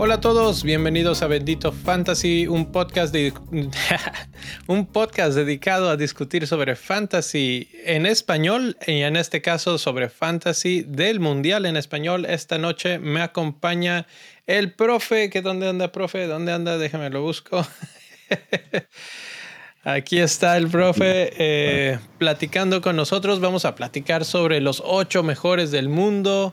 Hola a todos, bienvenidos a Bendito Fantasy, un podcast, de, un podcast dedicado a discutir sobre fantasy en español y en este caso sobre fantasy del mundial en español. Esta noche me acompaña el profe, que dónde anda, profe, dónde anda, déjame lo busco. Aquí está el profe eh, platicando con nosotros. Vamos a platicar sobre los ocho mejores del mundo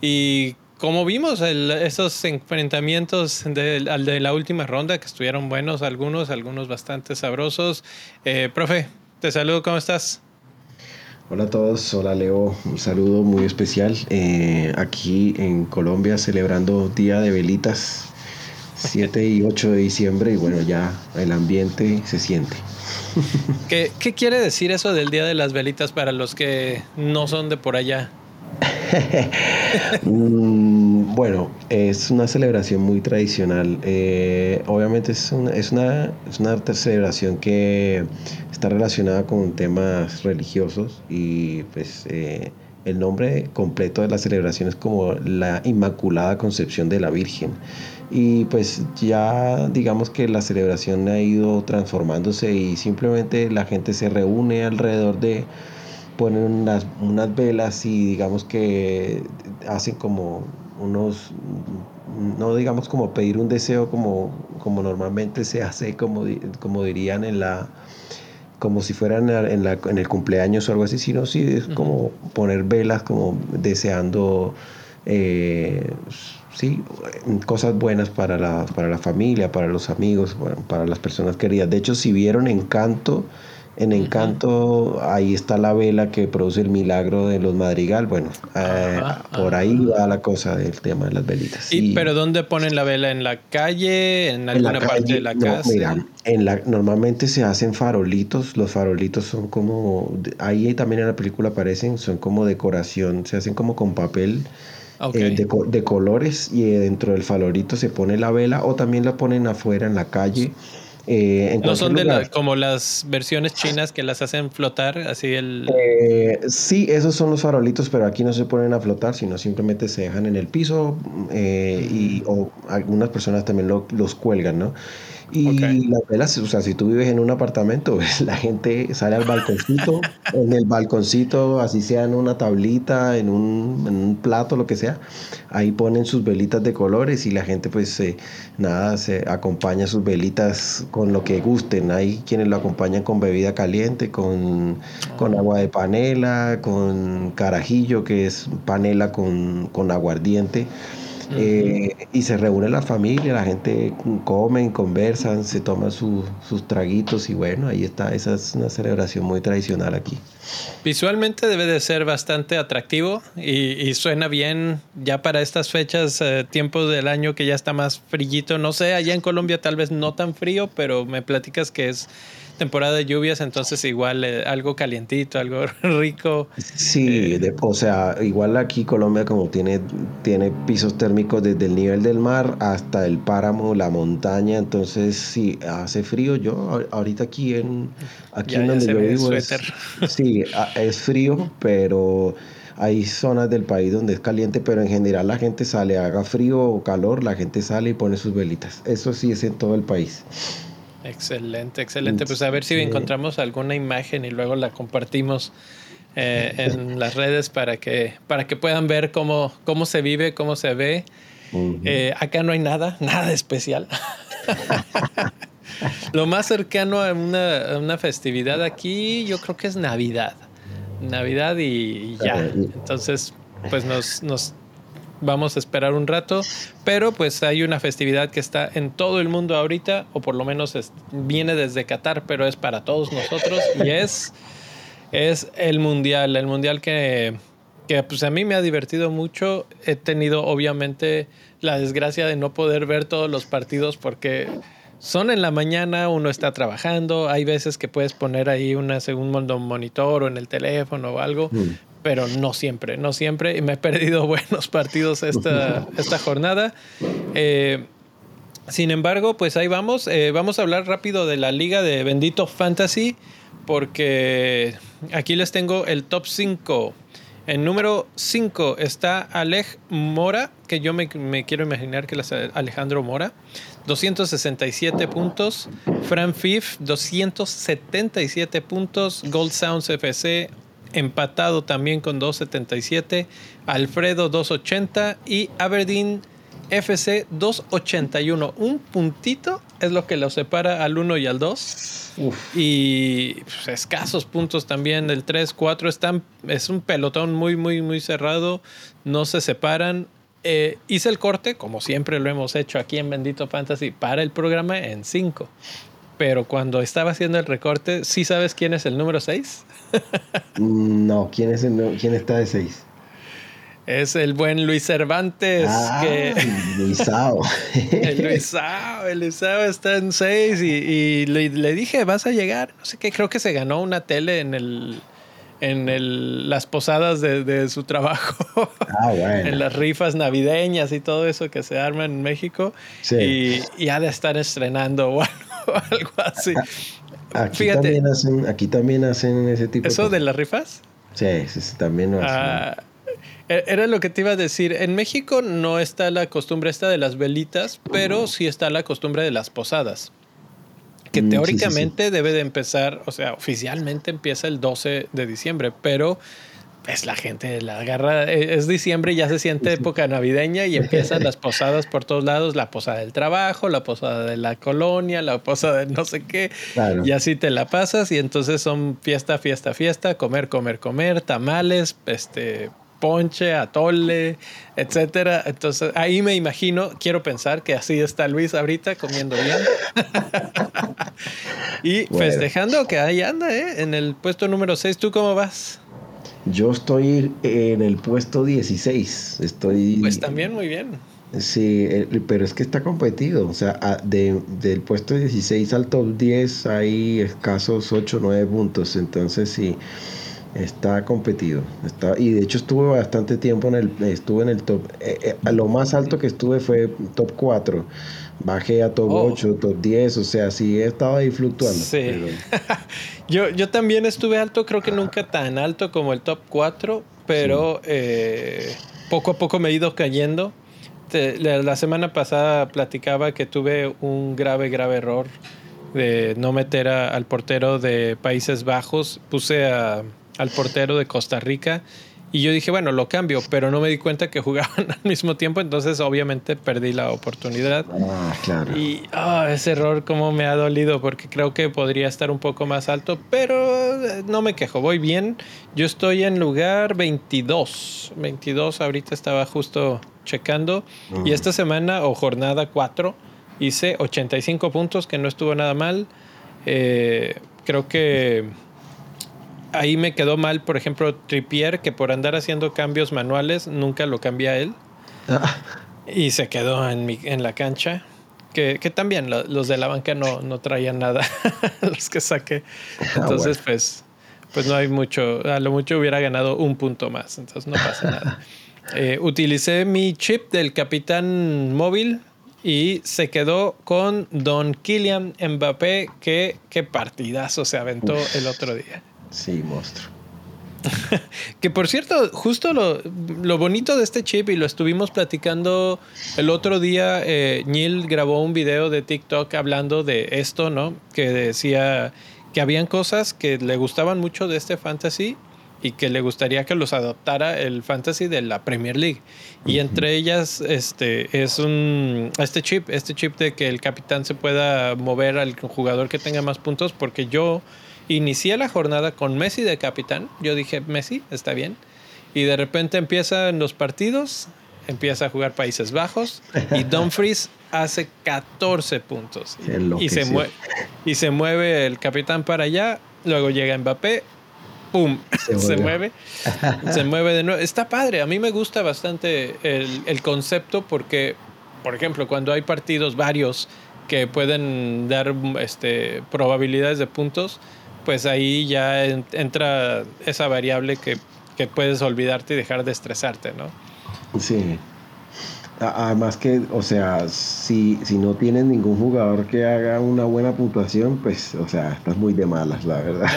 y como vimos, esos enfrentamientos de, de, la última ronda que estuvieron buenos, algunos, algunos bastante sabrosos. Eh, profe, te saludo, ¿cómo estás? Hola a todos, hola Leo, un saludo muy especial eh, aquí en Colombia celebrando Día de Velitas, 7 y 8 de diciembre y bueno, ya el ambiente se siente. ¿Qué, ¿Qué quiere decir eso del Día de las Velitas para los que no son de por allá? Mm, bueno, es una celebración muy tradicional. Eh, obviamente es una, es, una, es una celebración que está relacionada con temas religiosos y pues eh, el nombre completo de la celebración es como la Inmaculada Concepción de la Virgen. Y pues ya digamos que la celebración ha ido transformándose y simplemente la gente se reúne alrededor de ponen unas, unas velas y digamos que hacen como unos, no digamos como pedir un deseo como, como normalmente se hace, como, como dirían en la, como si fueran en, la, en el cumpleaños o algo así, sino sí es como poner velas como deseando eh, sí, cosas buenas para la, para la familia, para los amigos, para las personas queridas. De hecho, si vieron Encanto, en Encanto, ahí está la vela que produce el milagro de los madrigal. Bueno, eh, por ahí va la cosa del tema de las velitas. ¿Y, pero dónde ponen la vela? ¿En la calle? ¿En alguna parte de la casa? Mira, en la, normalmente se hacen farolitos. Los farolitos son como. Ahí también en la película aparecen, son como decoración. Se hacen como con papel. Eh, de, de, colores y dentro del farolito se pone la vela o también la ponen afuera en la calle eh, no son de como las versiones chinas que las hacen flotar, así el... Eh, sí, esos son los farolitos, pero aquí no se ponen a flotar, sino simplemente se dejan en el piso eh, y o algunas personas también los cuelgan, ¿no? Y las velas, o sea, si tú vives en un apartamento, la gente sale al balconcito, en el balconcito, así sea en una tablita, en un, en un, plato, lo que sea, ahí ponen sus velitas de colores y la gente pues nada, se acompaña sus velitas con lo que gusten. Hay quienes lo acompañan con bebida caliente, con, con agua de panela, con carajillo, que es panela con, con aguardiente. Eh, y se reúne la familia, la gente comen, conversan, se toman sus traguitos y bueno, ahí está, esa es una celebración muy tradicional aquí. Visualmente debe de ser bastante atractivo y, suena bien ya para estas fechas, eh, tiempos del año que ya está más frillito, no sé, allá en Colombia tal vez no tan frío, pero me platicas que es temporada de lluvias, entonces igual eh, algo calientito, algo rico. Sí, eh, o sea, igual aquí Colombia como tiene, tiene pisos térmicos desde el nivel del mar hasta el páramo, la montaña, entonces sí, hace frío. Yo ahorita aquí en, aquí en donde yo vivo es, sí, es frío, pero hay zonas del país donde es caliente, pero en general la gente sale, haga frío o calor, la gente sale y pone sus velitas. Eso sí es en todo el país. Excelente, excelente. Pues a ver si encontramos alguna imagen y luego la compartimos eh, en las redes para que, para que puedan ver cómo, cómo se vive, cómo se ve. Eh, acá no hay nada, nada especial. Lo más cercano a una, una, festividad aquí yo creo que es Navidad. Navidad y, ya. Entonces, pues nos, nos vamos a esperar un rato, pero pues hay una festividad que está en todo el mundo ahorita, o por lo menos viene desde Qatar, pero es para todos nosotros y es, es el mundial, el mundial que, que pues a mí me ha divertido mucho. He tenido obviamente la desgracia de no poder ver todos los partidos porque son en la mañana, uno está trabajando, hay veces que puedes poner ahí una segundo monitor o en el teléfono o algo, mm pero no siempre, no siempre. Y me he perdido buenos partidos esta, esta jornada. Eh, Sin embargo, pues ahí vamos. Eh, vamos a hablar rápido de la liga de Bendito Fantasy porque aquí les tengo el top 5. En número 5 está Alej Mora, que yo me, quiero imaginar que es Alejandro Mora, 267 puntos. Fran Fif, 277 puntos. Gold Sounds FC, empatado también con 277. Alfredo, 280. Y Aberdeen FC 281. Un puntito es lo que lo separa al 1 y al 2. Y pues, escasos puntos también del 3, 4. Están, es un pelotón muy, muy, muy cerrado. No se separan. Eh, hice el corte, como siempre lo hemos hecho aquí en Bendito Fantasy, para el programa en 5. Pero cuando estaba haciendo el recorte, ¿sí sabes quién es el número 6? no, ¿quién, es el, ¿quién está de 6? Es el buen Luis Cervantes. Ah, que... Luisao. el Luisao, el Luisao está en 6 y, le, dije, vas a llegar. No sé qué, creo que se ganó una tele en el en el, las posadas de, su trabajo. Ah, bueno. en las rifas navideñas y todo eso que se arma en México. Sí. Y, ha de estar estrenando o algo, así. Aquí, también hacen, aquí también hacen ese tipo ¿Eso de, las rifas? Sí, sí, también lo hacen. Ah, e-, era lo que te iba a decir. En México no está la costumbre esta de las velitas, pero sí está la costumbre de las posadas. Que mm, teóricamente debe de empezar, o sea, oficialmente empieza el 12 de diciembre, pero es la gente la agarra, e-, es diciembre y ya se siente época navideña y empiezan las posadas por todos lados, la posada del trabajo, la posada de la colonia, la posada de no sé qué, y así te la pasas y entonces son fiesta, fiesta, fiesta, comer, comer, comer, tamales, este, ponche, atole, etcétera. Entonces ahí me imagino, quiero pensar que así está Luis ahorita comiendo bien. y festejando que ahí anda, ¿eh? En el puesto número 6, ¿tú cómo vas? Yo estoy en el puesto 16. Estoy. Pues también muy bien. Sí, pero es que está competido. O sea, del puesto 16 al top 10 hay escasos 8 o 9 puntos. Entonces, sí. Está competido. Está, y de hecho estuve bastante tiempo en el, estuve en el top. Eh, eh, lo más alto que estuve fue top 4. Bajé a top 8, top 10, o sea, sí he estado ahí fluctuando. Sí. yo, yo también estuve alto, creo que nunca tan alto como el top 4, pero eh, poco a poco me he ido cayendo. la semana pasada platicaba que tuve un grave, grave error de no meter al portero de Países Bajos. Puse a al portero de Costa Rica. Y yo dije, bueno, lo cambio, pero no me di cuenta que jugaban al mismo tiempo, entonces obviamente perdí la oportunidad. Ah, claro. Y ah, ese error como me ha dolido, porque creo que podría estar un poco más alto, pero eh, no me quejo, voy bien. Yo estoy en lugar 22. 22, ahorita estaba justo checando. Y esta semana o jornada 4 hice 85 puntos, que no estuvo nada mal. Eh, creo que ahí me quedó mal, por ejemplo, Trippier, que por andar haciendo cambios manuales nunca lo cambia él. Ah. Y se quedó en, mi, en la cancha. Que, también los de la banca no, no traían nada, los que saqué. Ah, entonces, pues, pues no hay mucho. A lo mucho hubiera ganado un punto más, entonces no pasa nada. Eh, utilicé mi chip del capitán móvil y se quedó con Don Kylian Mbappé, que qué partidazo se aventó el otro día. Sí, monstruo. que por cierto, justo lo, bonito de este chip, y lo estuvimos platicando el otro día, eh, Neil grabó un video de TikTok hablando de esto, ¿no? Que decía que habían cosas que le gustaban mucho de este fantasy y que le gustaría que los adoptara el fantasy de la Premier League. Y entre ellas este es un este chip, este chip de que el capitán se pueda mover al jugador que tenga más puntos porque yo Inicié la jornada con Messi de capitán. Yo dije, Messi, está bien. Y de repente empiezan los partidos, empieza a jugar Países Bajos y Dumfries hace 14 puntos. Y se, mueve, y se mueve el capitán para allá, luego llega Mbappé, ¡pum! Se, mueve. se mueve de nuevo. Está padre, a mí me gusta bastante el, el concepto porque, por ejemplo, cuando hay partidos varios que pueden dar este, probabilidades de puntos, pues ahí ya entra esa variable que, puedes olvidarte y dejar de estresarte, ¿no? Sí. Además que, o sea, si, si no tienes ningún jugador que haga una buena puntuación, pues, o sea, estás muy de malas, la verdad.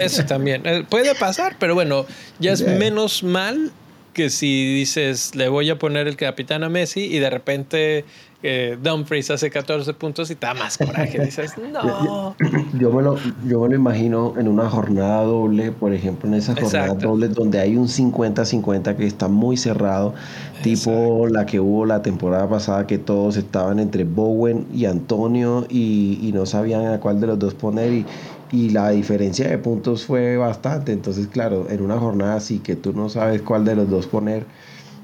Eso, también. Eh, puede pasar, pero bueno, ya es menos mal que si dices, le voy a poner el capitán a Messi y de repente eh, Dumfries hace 14 puntos y te da más coraje. Dices, no. Yo me, lo, yo me lo imagino en una jornada doble, por ejemplo, en esa jornada doble donde hay un 50-50 que está muy cerrado, tipo la que hubo la temporada pasada que todos estaban entre Bowen y Antonio y, y no sabían a cuál de los dos poner y, y la diferencia de puntos fue bastante. Entonces, claro, en una jornada así que tú no sabes cuál de los dos poner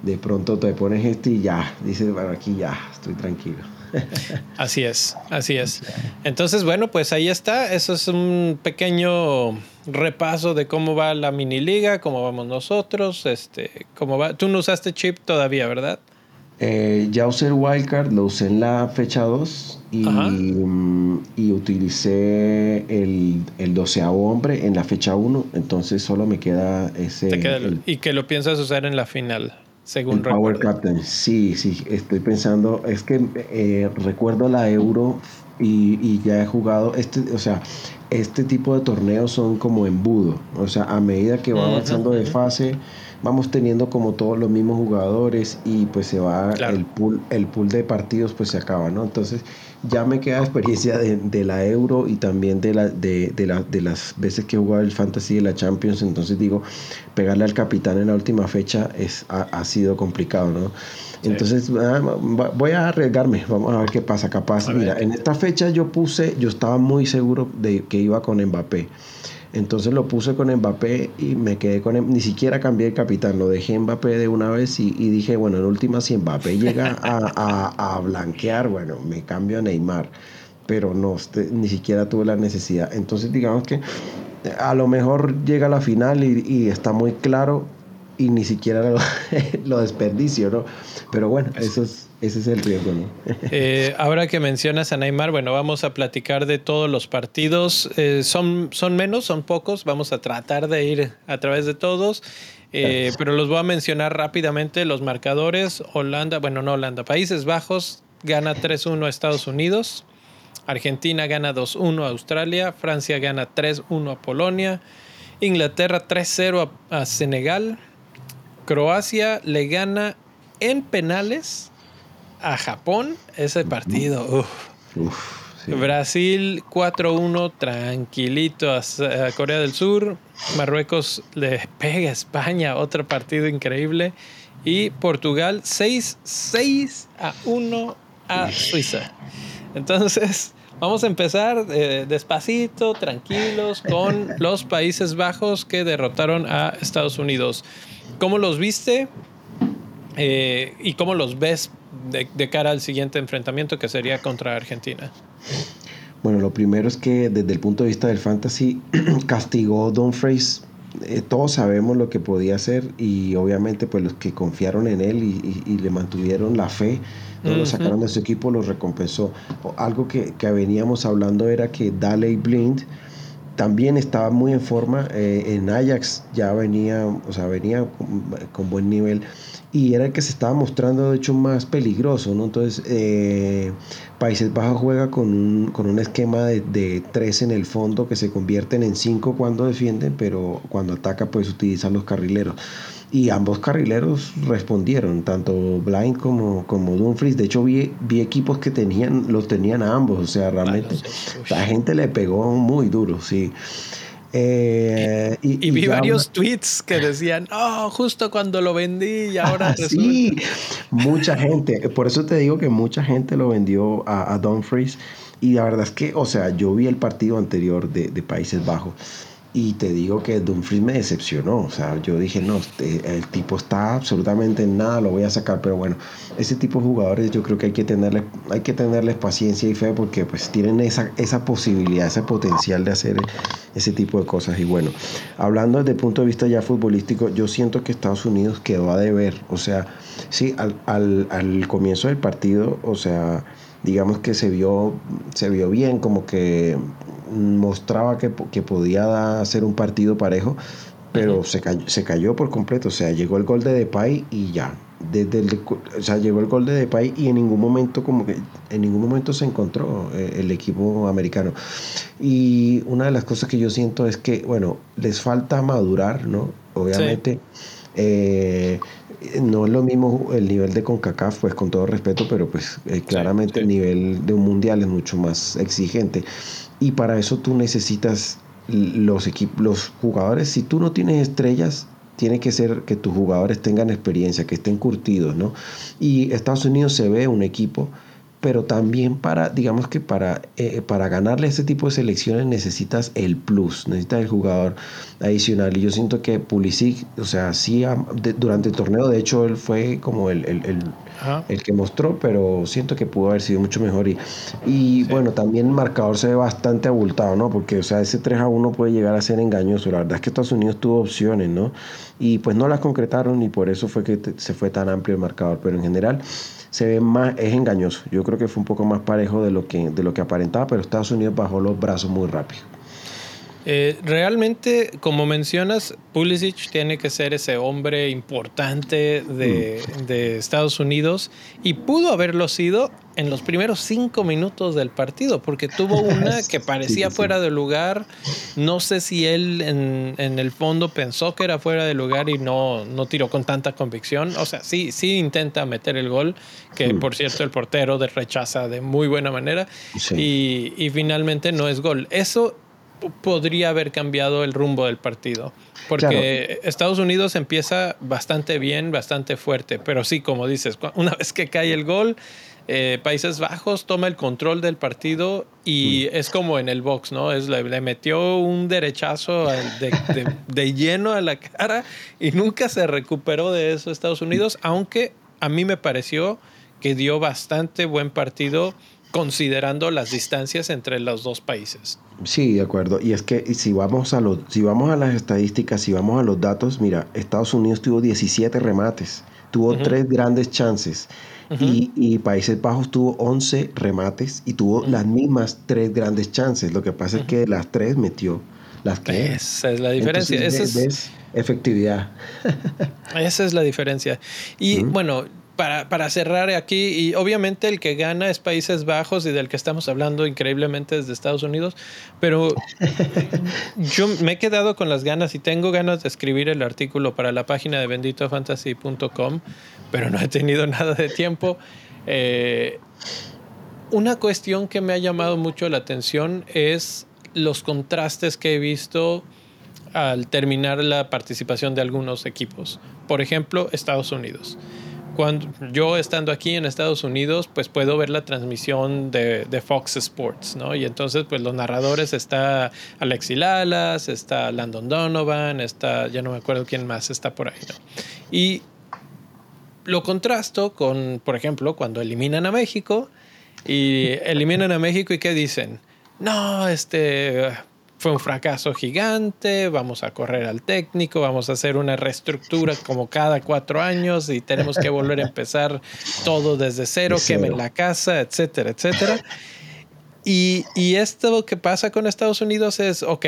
de pronto te pones este y ya, dices, bueno, aquí ya, estoy tranquilo. Así es, así es. Entonces, bueno, pues ahí está. Eso es un pequeño repaso de cómo va la mini liga, cómo vamos nosotros, este, cómo va. Tú no usaste chip todavía, ¿verdad? Eh, ya usé el wildcard, lo usé en la fecha 2 y, y utilicé el, el doceavo hombre en la fecha 1, entonces solo me queda ese... y que lo piensas usar en la final según Power Captain, sí, sí, estoy pensando, es que eh, recuerdo la Euro y, ya he jugado, este, o sea, este tipo de torneos son como embudo, o sea, a medida que va avanzando de fase, vamos teniendo como todos los mismos jugadores y pues se va el pool, el pool de partidos pues se acaba, ¿no? Entonces ya me queda experiencia de, la Euro y también de, la, de, la, de las veces que he jugado el Fantasy de la Champions. Entonces digo, pegarle al capitán en la última fecha es, ha, sido complicado, ¿no? Entonces ah, voy a arriesgarme, vamos a ver qué pasa. Capaz, mira, en esta fecha yo puse, yo estaba muy seguro de que iba con Mbappé. Entonces lo puse con Mbappé y me quedé con ni siquiera cambié el capitán, lo dejé Mbappé de una vez y, dije, bueno, en última si Mbappé llega a, blanquear, bueno, me cambio a Neymar, pero no, este, ni siquiera tuve la necesidad. Entonces digamos que a lo mejor llega a la final y, está muy claro y ni siquiera lo, lo desperdicio, ¿no? Pero bueno, eso es ese es el riesgo, ¿no? Eh, ahora que mencionas a Neymar, bueno, vamos a platicar de todos los partidos. Eh, son, son menos, son pocos. Vamos a tratar de ir a través de todos. Eh, pero los voy a mencionar rápidamente. Los marcadores. Holanda, bueno, no Holanda. Países Bajos gana 3-1 a Estados Unidos. Argentina gana 2-1 a Australia. Francia gana 3-1 a Polonia. Inglaterra 3-0 a Senegal. Croacia le gana en penales a Japón, ese partido. Brasil 4-1, tranquilito a, Corea del Sur. Marruecos le pega a España, otro partido increíble. Y Portugal 6, 6 a 1 a Suiza. Entonces, vamos a empezar eh, despacito, tranquilos, con los Países Bajos que derrotaron a Estados Unidos. ¿Cómo los viste? Eh, ¿Y cómo los ves de, cara al siguiente enfrentamiento que sería contra Argentina? Bueno, lo primero es que desde el punto de vista del fantasy castigó Don Fraser. Eh, todos sabemos lo que podía hacer y obviamente pues los que confiaron en él y, le mantuvieron la fe, no lo sacaron de su equipo, lo recompensó. Algo que, que veníamos hablando era que Daley Blind también estaba muy en forma. Eh, en Ajax ya venía, o sea, venía con, buen nivel y era el que se estaba mostrando de hecho más peligroso, ¿no? Entonces, eh, Países Bajos juega con un, con un esquema de, de, tres en el fondo que se convierten en cinco cuando defienden, pero cuando ataca pues utilizan los carrileros y ambos carrileros respondieron, tanto Blind como, como Dumfries. De hecho, vi, vi equipos que tenían, los tenían a ambos, o sea, realmente la gente le pegó muy duro, sí. Eh, y, vi varios tweets que decían, oh, justo cuando lo vendí y ahora Sí, mucha gente, por eso te digo que mucha gente lo vendió a, a Dumfries. Y la verdad es que, o sea, yo vi el partido anterior de, de Países Bajos y te digo que Dumfries me decepcionó. O sea, yo dije, no, este, el tipo está absolutamente en nada, lo voy a sacar. Pero bueno, ese tipo de jugadores yo creo que hay que tenerles, hay que tenerles paciencia y fe porque pues tienen esa, esa posibilidad, ese potencial de hacer ese tipo de cosas. Y bueno, hablando desde el punto de vista ya futbolístico, yo siento que Estados Unidos quedó a deber. O sea, sí, al, al, al comienzo del partido, o sea, digamos que se vio, se vio bien, como que mostraba que, que podía hacer un partido parejo, pero se, cayó, se cayó por completo. O sea, llegó el gol de Depay y ya. Desde el, o sea, llegó el gol de Depay y en ningún momento como que en ningún momento se encontró eh, el equipo americano. Y una de las cosas que yo siento es que, bueno, les falta madurar, ¿no? Obviamente. Eh, no es lo mismo el nivel de CONCACAF, pues con todo respeto, pero pues eh, claramente el nivel de un mundial es mucho más exigente. Y para eso tú necesitas los, equipos, los jugadores, si tú no tienes estrellas, tiene que ser que tus jugadores tengan experiencia, que estén curtidos, ¿no? Y Estados Unidos se ve un equipo pero también para, digamos que para, eh, para ganarle ese tipo de selecciones necesitas el plus, necesitas el jugador adicional. Y yo siento que Pulisic, o sea, sí, durante el torneo, de hecho, él fue como el, el, el, el, que mostró, pero siento que pudo haber sido mucho mejor. Y, y bueno, también el marcador se ve bastante abultado, ¿no? Porque, o sea, ese 3 a 1 puede llegar a ser engañoso. La verdad es que Estados Unidos tuvo opciones, ¿no? Y pues no las concretaron y por eso fue que se fue tan amplio el marcador. Pero en general se ve más, es engañoso. Yo creo que fue un poco más parejo de lo que, de lo que aparentaba, pero Estados Unidos bajó los brazos muy rápido. Eh, realmente, como mencionas, Pulisic tiene que ser ese hombre importante de, mm. de, Estados Unidos y pudo haberlo sido en los primeros cinco minutos del partido, porque tuvo una que parecía fuera de lugar. No sé si él en, en, el fondo pensó que era fuera de lugar y no, no tiró con tanta convicción. O sea, sí, sí intenta meter el gol, que mm. por cierto el portero de rechaza de muy buena manera y, y finalmente no es gol. Eso podría haber cambiado el rumbo del partido. Porque Estados Unidos empieza bastante bien, bastante fuerte, pero sí, como dices, una vez que cae el gol, eh, Países Bajos toma el control del partido y mm. es como en el box, ¿no? Es, le, metió un derechazo de, de, lleno a la cara y nunca se recuperó de eso Estados Unidos, aunque a mí me pareció que dio bastante buen partido considerando las distancias entre los dos países. Sí, de acuerdo. Y es que si vamos a los, si vamos a las estadísticas, si vamos a los datos, mira, Estados Unidos tuvo 17 remates, tuvo tres grandes chances. y, Países Bajos tuvo 11 remates y tuvo las mismas tres grandes chances. Lo que pasa es que las tres metió. Las que Esa es la diferencia. Esa es... efectividad. Esa es la diferencia. Y bueno, para, cerrar aquí, y obviamente el que gana es Países Bajos y del que estamos hablando increíblemente desde Estados Unidos, pero yo me he quedado con las ganas y tengo ganas de escribir el artículo para la página de benditofantasy.com, pero no he tenido nada de tiempo. Eh, una cuestión que me ha llamado mucho la atención es los contrastes que he visto al terminar la participación de algunos equipos. Por ejemplo, Estados Unidos yo estando aquí en Estados Unidos, pues puedo ver la transmisión de, de, Fox Sports, ¿no? Y entonces, pues los narradores está Alexi Lalas, está Landon Donovan, está, ya no me acuerdo quién más está por ahí, ¿no? Y lo contrasto con, por ejemplo, cuando eliminan a México y eliminan a México y qué dicen, no, este, fue un fracaso gigante, vamos a correr al técnico, vamos a hacer una reestructura como cada cuatro años y tenemos que volver a empezar todo desde cero, quemen la casa, etcétera, etcétera. Y, y, esto que pasa con Estados Unidos es, ok,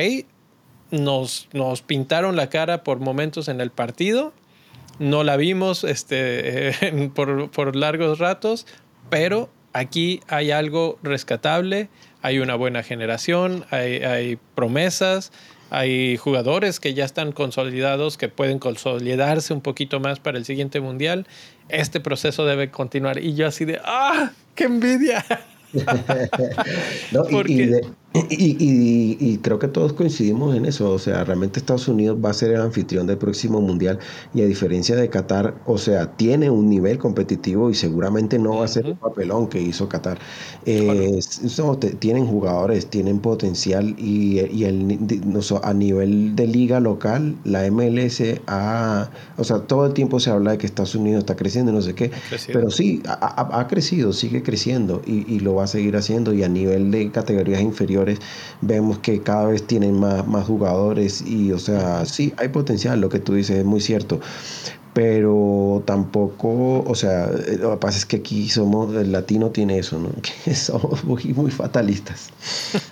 nos, nos pintaron la cara por momentos en el partido, no la vimos este, por, por largos ratos, pero aquí hay algo rescatable hay una buena generación, hay, promesas, hay jugadores que ya están consolidados, que pueden consolidarse un poquito más para el siguiente mundial. Este proceso debe continuar. Y yo así de, ¡ah! ¡Qué envidia! y, creo que todos coincidimos en eso. O sea, realmente Estados Unidos va a ser el anfitrión del próximo mundial. Y a diferencia de Qatar, o sea, tiene un nivel competitivo y seguramente no va a ser el papelón que hizo Qatar. Eh, tienen jugadores, tienen potencial y, el, a nivel de liga local, la MLS ha. O sea, todo el tiempo se habla de que Estados Unidos está creciendo y no sé qué. Pero sí, ha, crecido, sigue creciendo y, y lo va a seguir haciendo. Y a nivel de categorías inferiores, vemos que cada vez tienen más, más jugadores y, o sea, sí, hay potencial, lo que tú dices es muy cierto. pero tampoco, o sea, eh, lo que pasa es que aquí somos, el latino tiene eso, ¿no? Que somos muy, muy fatalistas.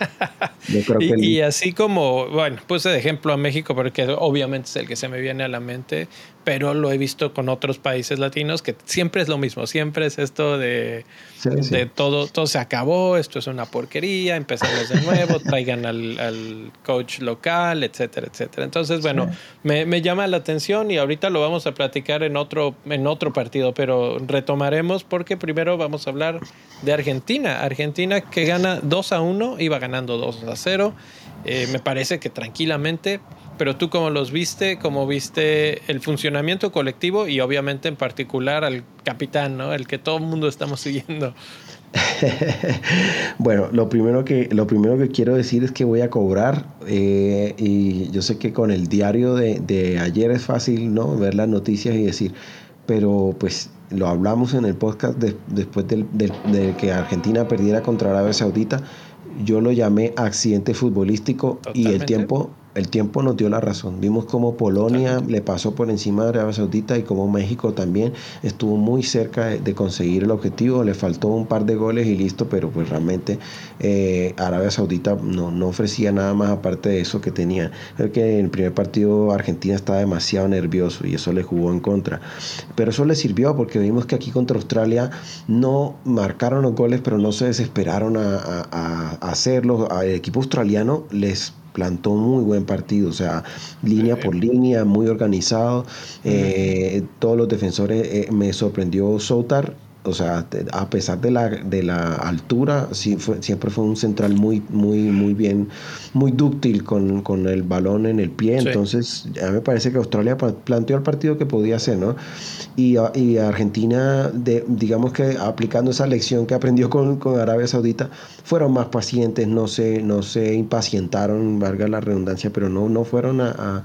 y, así como, bueno, puse de ejemplo a México porque obviamente es el que se me viene a la mente, pero lo he visto con otros países latinos que siempre es lo mismo, siempre es esto de, de todo, todo se acabó, esto es una porquería, empezamos de nuevo, traigan al, al, coach local, etcétera, etcétera. Entonces, bueno, me, me, llama la atención y ahorita lo vamos a platicar en otro, en otro partido, pero retomaremos porque primero vamos a hablar de Argentina. Argentina que gana 2 a 1, iba ganando 2 a 0. Eh, me parece que tranquilamente, pero tú cómo los viste, cómo viste el funcionamiento colectivo y obviamente en particular al capitán, ¿no? El que todo el mundo estamos siguiendo. bueno, lo primero, que, lo primero que quiero decir es que voy a cobrar eh, y yo sé que con el diario de, ayer es fácil ¿no? ver las noticias y decir, pero pues lo hablamos en el podcast después de que Argentina perdiera contra Arabia Saudita yo lo llamé accidente futbolístico y el tiempo el tiempo nos dio la razón. Vimos cómo Polonia le pasó por encima de Arabia Saudita y cómo México también estuvo muy cerca de, conseguir el objetivo. Le faltó un par de goles y listo, pero pues realmente eh, Arabia Saudita no, no, ofrecía nada más aparte de eso que tenía. Creo que en el primer partido Argentina estaba demasiado nervioso y eso le jugó en contra. Pero eso le sirvió porque vimos que aquí contra Australia no marcaron los goles, pero no se desesperaron a, a, a hacerlo. El equipo australiano les plantó muy buen partido, o sea, línea por línea, muy organizado. Eh, todos los defensores, eh, me sorprendió Soutar o sea, a pesar de la, de la altura, siempre fue un central muy, muy, muy bien, muy dúctil con, el balón en el pie. Entonces, a mí me parece que Australia planteó el partido que podía hacer, ¿no? Y, y Argentina, de, digamos que aplicando esa lección que aprendió con, Arabia Saudita, fueron más pacientes, no se, no se impacientaron, valga la redundancia, pero no, no fueron a a,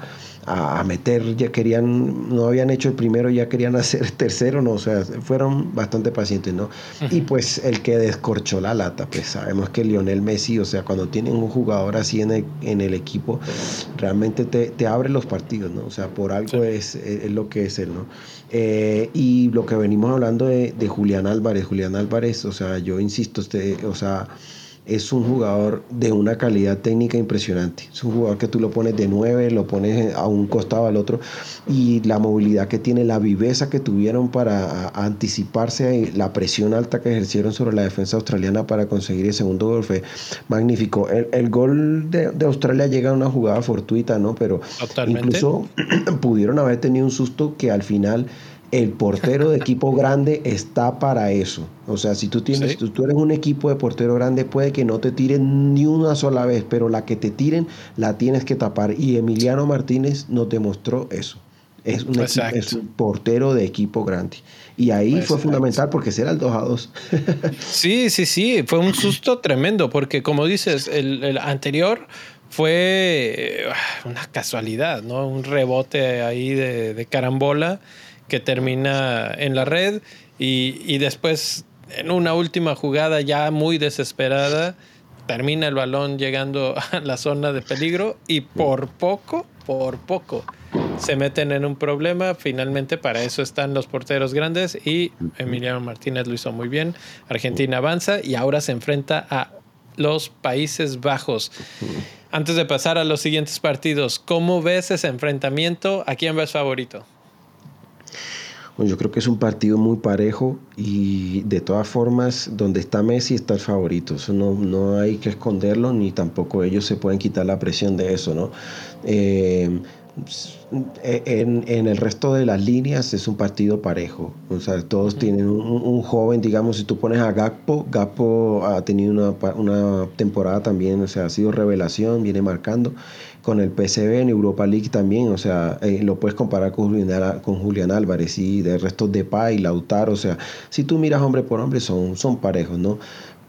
meter, ya querían, no habían hecho el primero, ya querían hacer tercero, no, o sea, fueron bastante pacientes, ¿no? Y pues el que descorchó la lata, pues sabemos que Lionel Messi, o sea, cuando tienen un jugador así en el, en el equipo, realmente te, te, abre los partidos, ¿no? O sea, por algo es, es, lo que es él, ¿no? Eh, y lo que venimos hablando de, de Julián Álvarez, Julián Álvarez, o sea, yo insisto, usted, o sea, es un jugador de una calidad técnica impresionante. Es un jugador que tú lo pones de nueve, lo pones a un costado al otro y la movilidad que tiene, la viveza que tuvieron para anticiparse la presión alta que ejercieron sobre la defensa australiana para conseguir el segundo gol fue magnífico. El, gol de, Australia llega a una jugada fortuita, ¿no? Pero incluso pudieron haber tenido un susto que al final el portero de equipo grande está para eso. O sea, si tú tienes, tú, eres un equipo de portero grande, puede que no te tiren ni una sola vez, pero la que te tiren la tienes que tapar. Y Emiliano Martínez nos demostró eso. Es un, portero de equipo grande. Y ahí fue fundamental porque será el 2 a 2. sí, sí, sí. Fue un susto tremendo porque, como dices, el, anterior fue ah, una casualidad, ¿no? Un rebote ahí de, de carambola que termina en la red y, después en una última jugada ya muy desesperada termina el balón llegando a la zona de peligro y por poco, por poco se meten en un problema. Finalmente para eso están los porteros grandes y Emiliano Martínez lo hizo muy bien. Argentina avanza y ahora se enfrenta a los Países Bajos. Antes de pasar a los siguientes partidos, ¿cómo ves ese enfrentamiento? ¿A quién ves favorito? Bueno, yo creo que es un partido muy parejo y de todas formas, donde está Messi está el favorito. Eso no, no hay que esconderlo, ni tampoco ellos se pueden quitar la presión de eso, ¿no? Eh, en, en, el resto de las líneas es un partido parejo. O sea, todos tienen un, joven, digamos, si tú pones a Gakpo, Gakpo ha tenido una, una, temporada también, o sea, ha sido revelación, viene marcando. Con el PCB en Europa League también, o sea, eh, lo puedes comparar con Julián, con Julián Álvarez y de resto de Pay, Lautaro, o sea, si tú miras hombre por hombre son, son parejos, ¿no?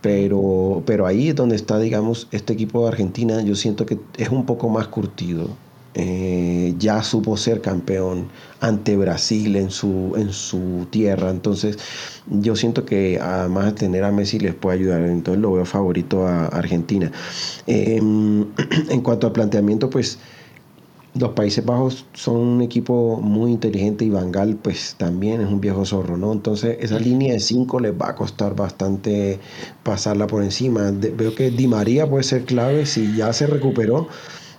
Pero, pero ahí es donde está, digamos, este equipo de Argentina, yo siento que es un poco más curtido. Eh, ya supo ser campeón ante Brasil en su, en su tierra. Entonces, yo siento que además de tener a Messi les puede ayudar. Entonces, lo veo favorito a Argentina. Em, en cuanto al planteamiento, pues los Países Bajos son un equipo muy inteligente y Bangal pues también es un viejo zorro, ¿no? Entonces esa línea de 5 les va a costar bastante pasarla por encima. veo que Di María puede ser clave si ya se recuperó.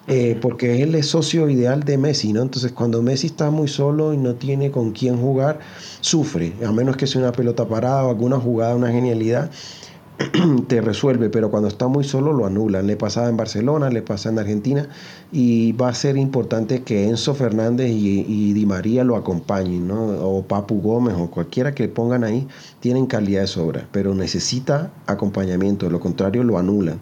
Eh, porque él es socio ideal de Messi, ¿no? Entonces cuando Messi está muy solo y no tiene con quién jugar, sufre, a menos que sea una pelota parada o alguna jugada, una genialidad, te resuelve, pero cuando está muy solo lo anulan. Le pasaba en Barcelona, le pasa en Argentina y va a ser importante que Enzo Fernández y, Di María lo acompañen, ¿no? o Papu Gómez o cualquiera que pongan ahí, tienen calidad de sobra, pero necesita acompañamiento, de lo contrario lo anulan.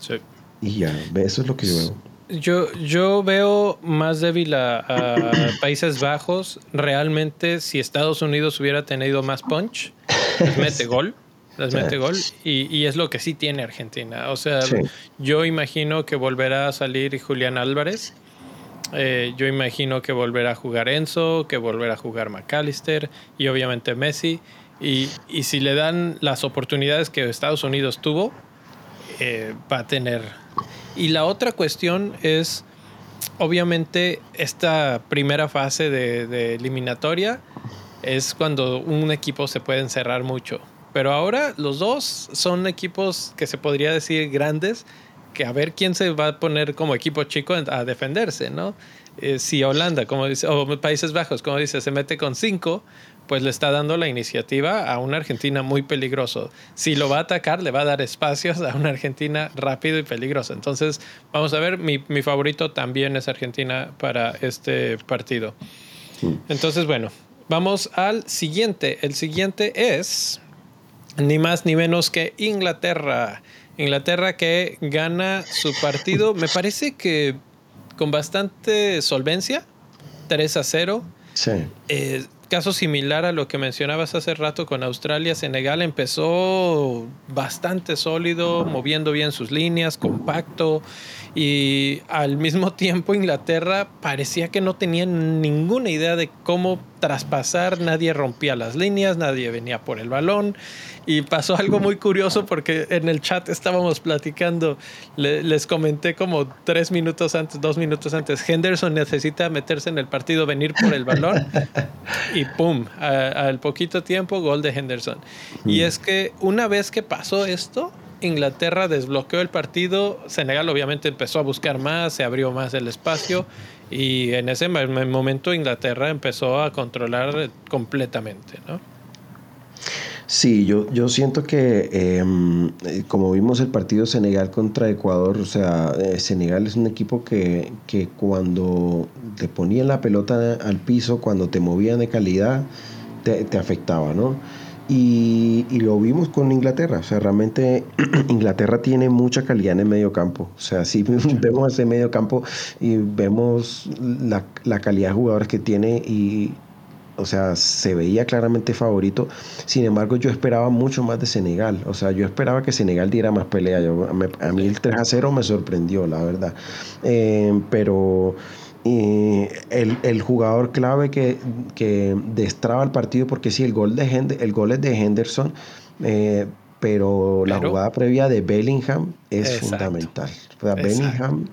Sí. Y ya, eso es lo que yo veo. Yo, yo veo más débil a, Países Bajos. Realmente, si Estados Unidos hubiera tenido más punch, mete gol las mete gol y, y, es lo que sí tiene Argentina. O sea, yo imagino que volverá a salir Julián Álvarez. Eh, yo imagino que volverá a jugar Enzo, que volverá a jugar McAllister y obviamente Messi. Y, y si le dan las oportunidades que Estados Unidos tuvo, eh, va a tener. Y la otra cuestión es, obviamente, esta primera fase de, de eliminatoria es cuando un equipo se puede encerrar mucho. Pero ahora los dos son equipos que se podría decir grandes, que a ver quién se va a poner como equipo chico a defenderse, ¿no? Eh, si Holanda, como dice, o Países Bajos, como dice, se mete con cinco, pues le está dando la iniciativa a una Argentina muy peligroso. Si lo va a atacar, le va a dar espacios a una Argentina rápido y peligroso. Entonces, vamos a ver, mi, mi favorito también es Argentina para este partido. Entonces, bueno, vamos al siguiente. El siguiente es ni más ni menos que Inglaterra. Inglaterra que gana su partido, me parece que con bastante solvencia, 3 a 0. Sí. Eh, caso similar a lo que mencionabas hace rato con Australia, Senegal empezó bastante sólido, moviendo bien sus líneas, compacto, y al mismo tiempo Inglaterra parecía que no tenía ninguna idea de cómo traspasar, nadie rompía las líneas, nadie venía por el balón, y pasó algo muy curioso porque en el chat estábamos platicando, les comenté como tres minutos antes, dos minutos antes, Henderson necesita meterse en el partido, venir por el balón y ¡pum! al poquito tiempo, gol de Henderson. Y mm. es que una vez que pasó esto, Inglaterra desbloqueó el partido, Senegal obviamente empezó a buscar más, se abrió más el espacio y en ese momento Inglaterra empezó a controlar completamente, ¿no? Sí, yo, yo siento que em, como vimos el partido Senegal contra Ecuador, o sea, eh, Senegal es un equipo que, que cuando te ponían la pelota al piso, cuando te movían de calidad, te, te afectaba, ¿no? Y, y, lo vimos con Inglaterra. O sea, realmente Inglaterra tiene mucha calidad en el medio campo. O sea, si vemos ese medio campo y vemos la, la calidad de jugadores que tiene y, o sea, se veía claramente favorito. Sin embargo, yo esperaba mucho más de Senegal. O sea, yo esperaba que Senegal diera más pelea. a mí el 3 a 0 me sorprendió, la verdad. Eh, pero el, el, jugador clave que, que, destraba el partido, porque sí, el gol, de el gol es de Henderson. Eh, pero, la jugada previa de Bellingham es fundamental. O sea, Bellingham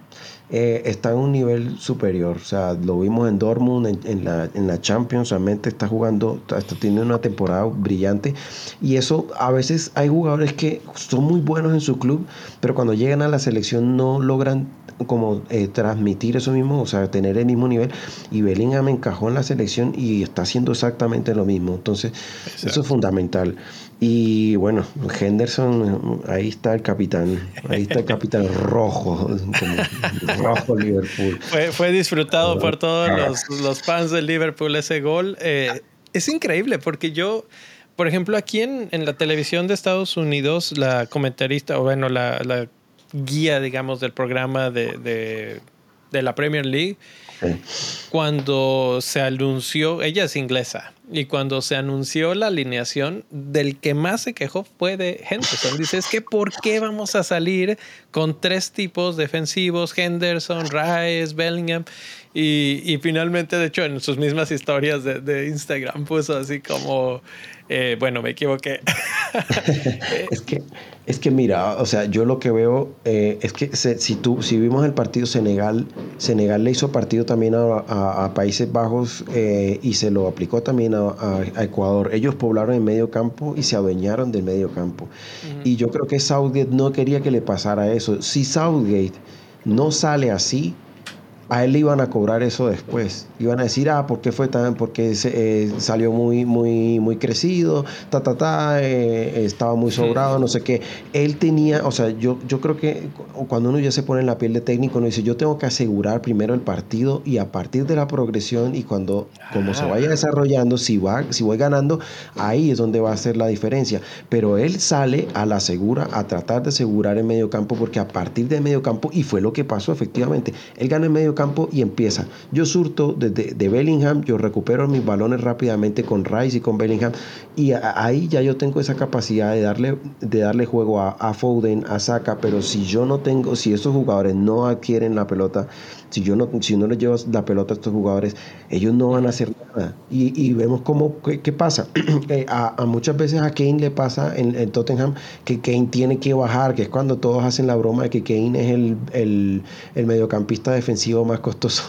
eh, está en un nivel superior. O sea, lo vimos en Dortmund, en, la, en la Champions, realmente está jugando, está teniendo una temporada brillante. Y eso, a veces hay jugadores que son muy buenos en su club, pero cuando llegan a la selección no logran como eh, transmitir eso mismo, o sea, tener el mismo nivel. Y Bellingham encajó en la selección y está haciendo exactamente lo mismo. Entonces, eso es fundamental. Y bueno, Henderson, ahí está el capitán, ahí está el capitán rojo, rojo Liverpool. Fue, disfrutado por todos los, los, fans de Liverpool ese gol. Eh, es increíble porque yo, por ejemplo, aquí en, en, la televisión de Estados Unidos, la comentarista, o bueno, la, la guía, digamos, del programa de, de, de la Premier League, cuando se anunció, ella es inglesa, y cuando se anunció la alineación, del que más se quejó fue de Henderson. Dice, es que ¿por qué vamos a salir con tres tipos defensivos, Henderson, Rice, Bellingham? Y, finalmente, de hecho, en sus mismas historias de, de Instagram puso así como, eh, bueno, me equivoqué. es que es que mira, o sea, yo lo que veo eh, es que si, tú, si vimos el partido Senegal, Senegal le hizo partido también a, Países Bajos eh, y se lo aplicó también a, Ecuador. Ellos poblaron el medio campo y se adueñaron del medio campo. Y yo creo que Southgate no quería que le pasara eso. Si Southgate no sale así, a él le iban a cobrar eso después. Iban a decir, ah, ¿por qué fue tan? Porque se, eh, salió muy, muy, muy crecido, ta, ta, ta, eh, estaba muy sobrado, no sé qué. Él tenía, o sea, yo, yo creo que cuando uno ya se pone en la piel de técnico, uno dice, yo tengo que asegurar primero el partido y a partir de la progresión y cuando, como se vaya ah. desarrollando, si, va, si voy ganando, ahí es donde va a ser la diferencia. Pero él sale a la segura, a tratar de asegurar el medio campo, porque a partir del medio campo, y fue lo que pasó efectivamente, él gana el medio campo y empieza. Yo surto desde de Bellingham, yo recupero mis balones rápidamente con Rice y con Bellingham y ahí ya yo tengo esa capacidad de darle, de darle juego a, a Foden, a Saka, pero si yo no tengo, si estos jugadores no adquieren la pelota, si yo no, si no les llevo la pelota a estos jugadores, ellos no van a hacer nada. Y, vemos cómo, qué, pasa. Eh, a, muchas veces a Kane le pasa en, Tottenham que Kane tiene que bajar, que es cuando todos hacen la broma de que Kane es el, el, mediocampista defensivo más costoso.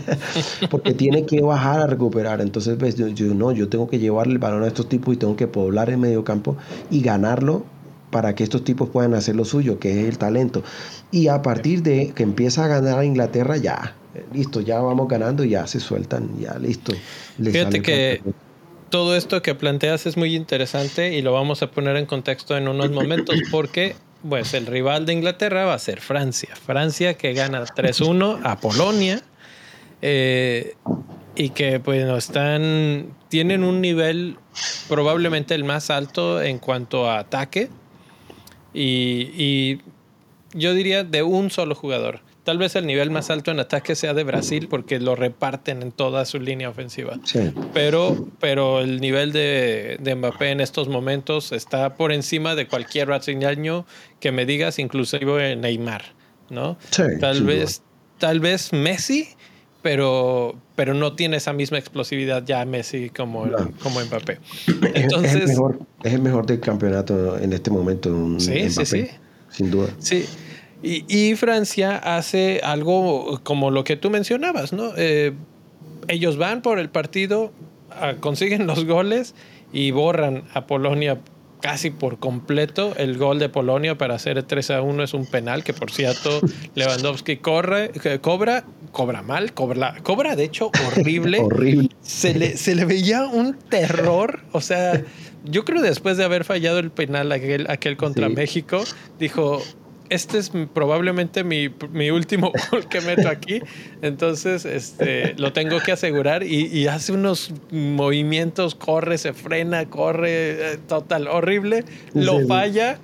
Porque tiene que bajar a recuperar. Entonces, ves, yo, no, yo tengo que llevarle el balón a estos tipos y tengo que poblar el mediocampo y ganarlo para que estos tipos puedan hacer lo suyo, que es el talento. Y a partir de que empieza a ganar a Inglaterra, ya, listo, ya vamos ganando, ya se sueltan, ya listo. Fíjate que todo esto que planteas es muy interesante y lo vamos a poner en contexto en unos momentos porque pues el rival de Inglaterra va a ser Francia. Francia que gana 3-1 a Polonia eh, y que pues están tienen un nivel probablemente el más alto en cuanto a ataque y, yo diría de un solo jugador. Tal vez el nivel más alto en ataque sea de Brasil porque lo reparten en toda su línea ofensiva. Pero, pero el nivel de, de, Mbappé en estos momentos está por encima de cualquier brasileño que me digas, inclusive Neymar, ¿no? tal vez, tal vez Messi, pero, pero no tiene esa misma explosividad ya Messi como, como Mbappé. Entonces, es, el mejor, es el mejor del campeonato en este momento. Sí, sí, sí. Sin duda. Sí. Y, y, Francia hace algo como lo que tú mencionabas, ¿no? Eh, ellos van por el partido, ah, consiguen los goles y borran a Polonia casi por completo. El gol de Polonia para hacer 3 a 1 es un penal que, por cierto, Lewandowski corre, cobra, cobra mal, cobra, cobra de hecho horrible. horrible. Se le, se le veía un terror. O sea, yo creo después de haber fallado el penal aquel, aquel contra México, dijo, este es probablemente mi, mi, último gol que meto aquí. Entonces, este, lo tengo que asegurar y, y, hace unos movimientos, corre, se frena, corre, eh, total, horrible, lo falla.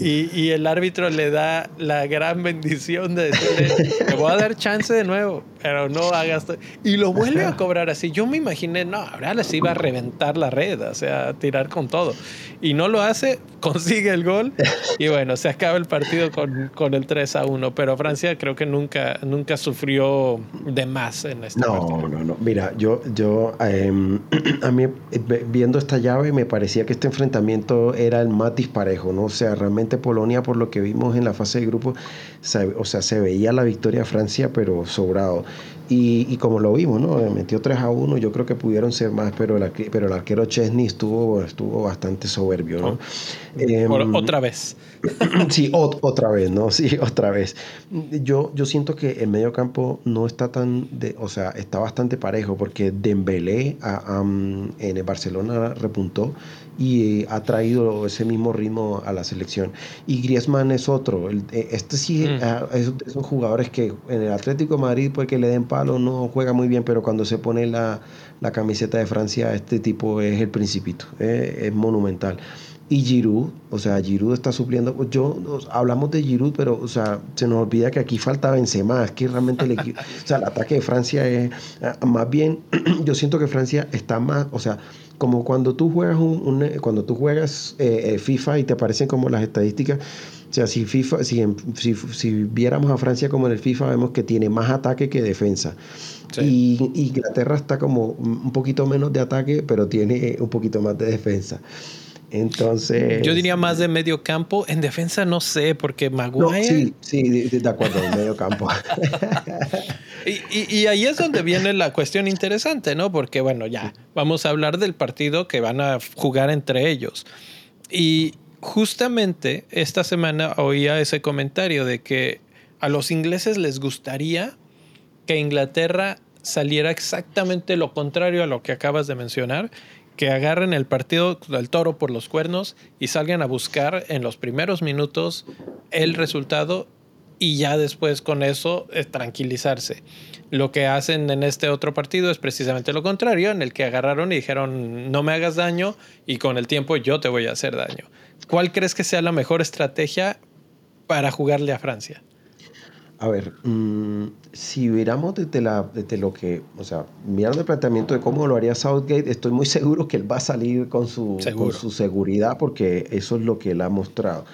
Y, y, el árbitro le da la gran bendición de decirle, te voy a dar chance de nuevo, pero no hagas... Y lo vuelve a cobrar así. Yo me imaginé, no, ahora les iba a reventar la red, o sea, tirar con todo. Y no lo hace, consigue el gol y bueno, se acaba el partido con, con el 3 a 1. Pero Francia creo que nunca, nunca sufrió de más en este no, partido. No, no, Mira, yo, yo em, a mí viendo esta llave me parecía que este enfrentamiento era el más disparejo, ¿no? O sea, realmente Polonia, por lo que vimos en la fase de grupo, o sea, se veía la victoria a Francia, pero sobrado. Y, como lo vimos, ¿no? Metió 3 a 1, yo creo que pudieron ser más, pero el, pero el arquero Chesney estuvo, estuvo bastante soberbio, ¿no? Em, otra vez. sí, otra vez, ¿no? Sí, otra vez. Yo, yo siento que el medio campo no está tan, de, o sea, está bastante parejo, porque Dembélé en el Barcelona repuntó y ha traído ese mismo ritmo a la selección. Y Griezmann es otro. Eh, este sí mm. ah, es, son jugadores que en el Atlético de Madrid, porque le den palo, no juega muy bien, pero cuando se pone la, la camiseta de Francia, este tipo es el principito, eh, es monumental. Y Giroud, o sea, Giroud está supliendo. Yo hablamos de Giroud, pero o sea, se nos olvida que aquí falta Benzema, es que realmente el, o sea, el ataque de Francia es ah, más bien yo siento que Francia está más, o sea, como cuando tú juegas un, cuando tú juegas eh, eh, FIFA y te aparecen como las estadísticas o sea, si, FIFA, si, si, viéramos a Francia como en el FIFA, vemos que tiene más ataque que defensa. Y Inglaterra está como un poquito menos de ataque, pero tiene un poquito más de defensa. Entonces. Yo diría más de medio campo. En defensa no sé, porque Maguire. sí, sí, de, acuerdo, en medio campo. Y, ahí es donde viene la cuestión interesante, ¿no? Porque, bueno, ya, vamos a hablar del partido que van a jugar entre ellos. Y justamente esta semana oía ese comentario de que a los ingleses les gustaría que Inglaterra saliera exactamente lo contrario a lo que acabas de mencionar, que agarren el partido del toro por los cuernos y salgan a buscar en los primeros minutos el resultado y ya después con eso eh, tranquilizarse. Lo que hacen en este otro partido es precisamente lo contrario, en el que agarraron y dijeron no me hagas daño y con el tiempo yo te voy a hacer daño. ¿Cuál crees que sea la mejor estrategia para jugarle a Francia? A ver, mm, si viéramos desde, la, desde lo que, o sea, mirando el planteamiento de cómo lo haría Southgate, estoy muy seguro que él va a salir con su, con su seguridad porque eso es lo que él ha mostrado.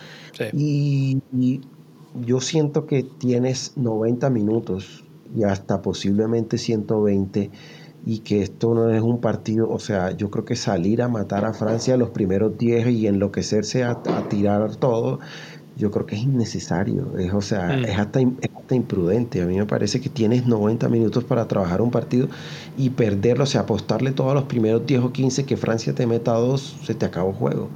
y, yo siento que tienes 90 minutos y hasta posiblemente 120 y que esto no es un partido, o sea, yo creo que salir a matar a Francia los primeros 10 y enloquecerse a, a tirar todo, yo creo que es innecesario, es, o sea, mm. es, hasta, es, hasta, imprudente. A mí me parece que tienes 90 minutos para trabajar un partido y perderlo, o sea, apostarle todos los primeros 10 o 15 que Francia te meta dos, se te acabó el juego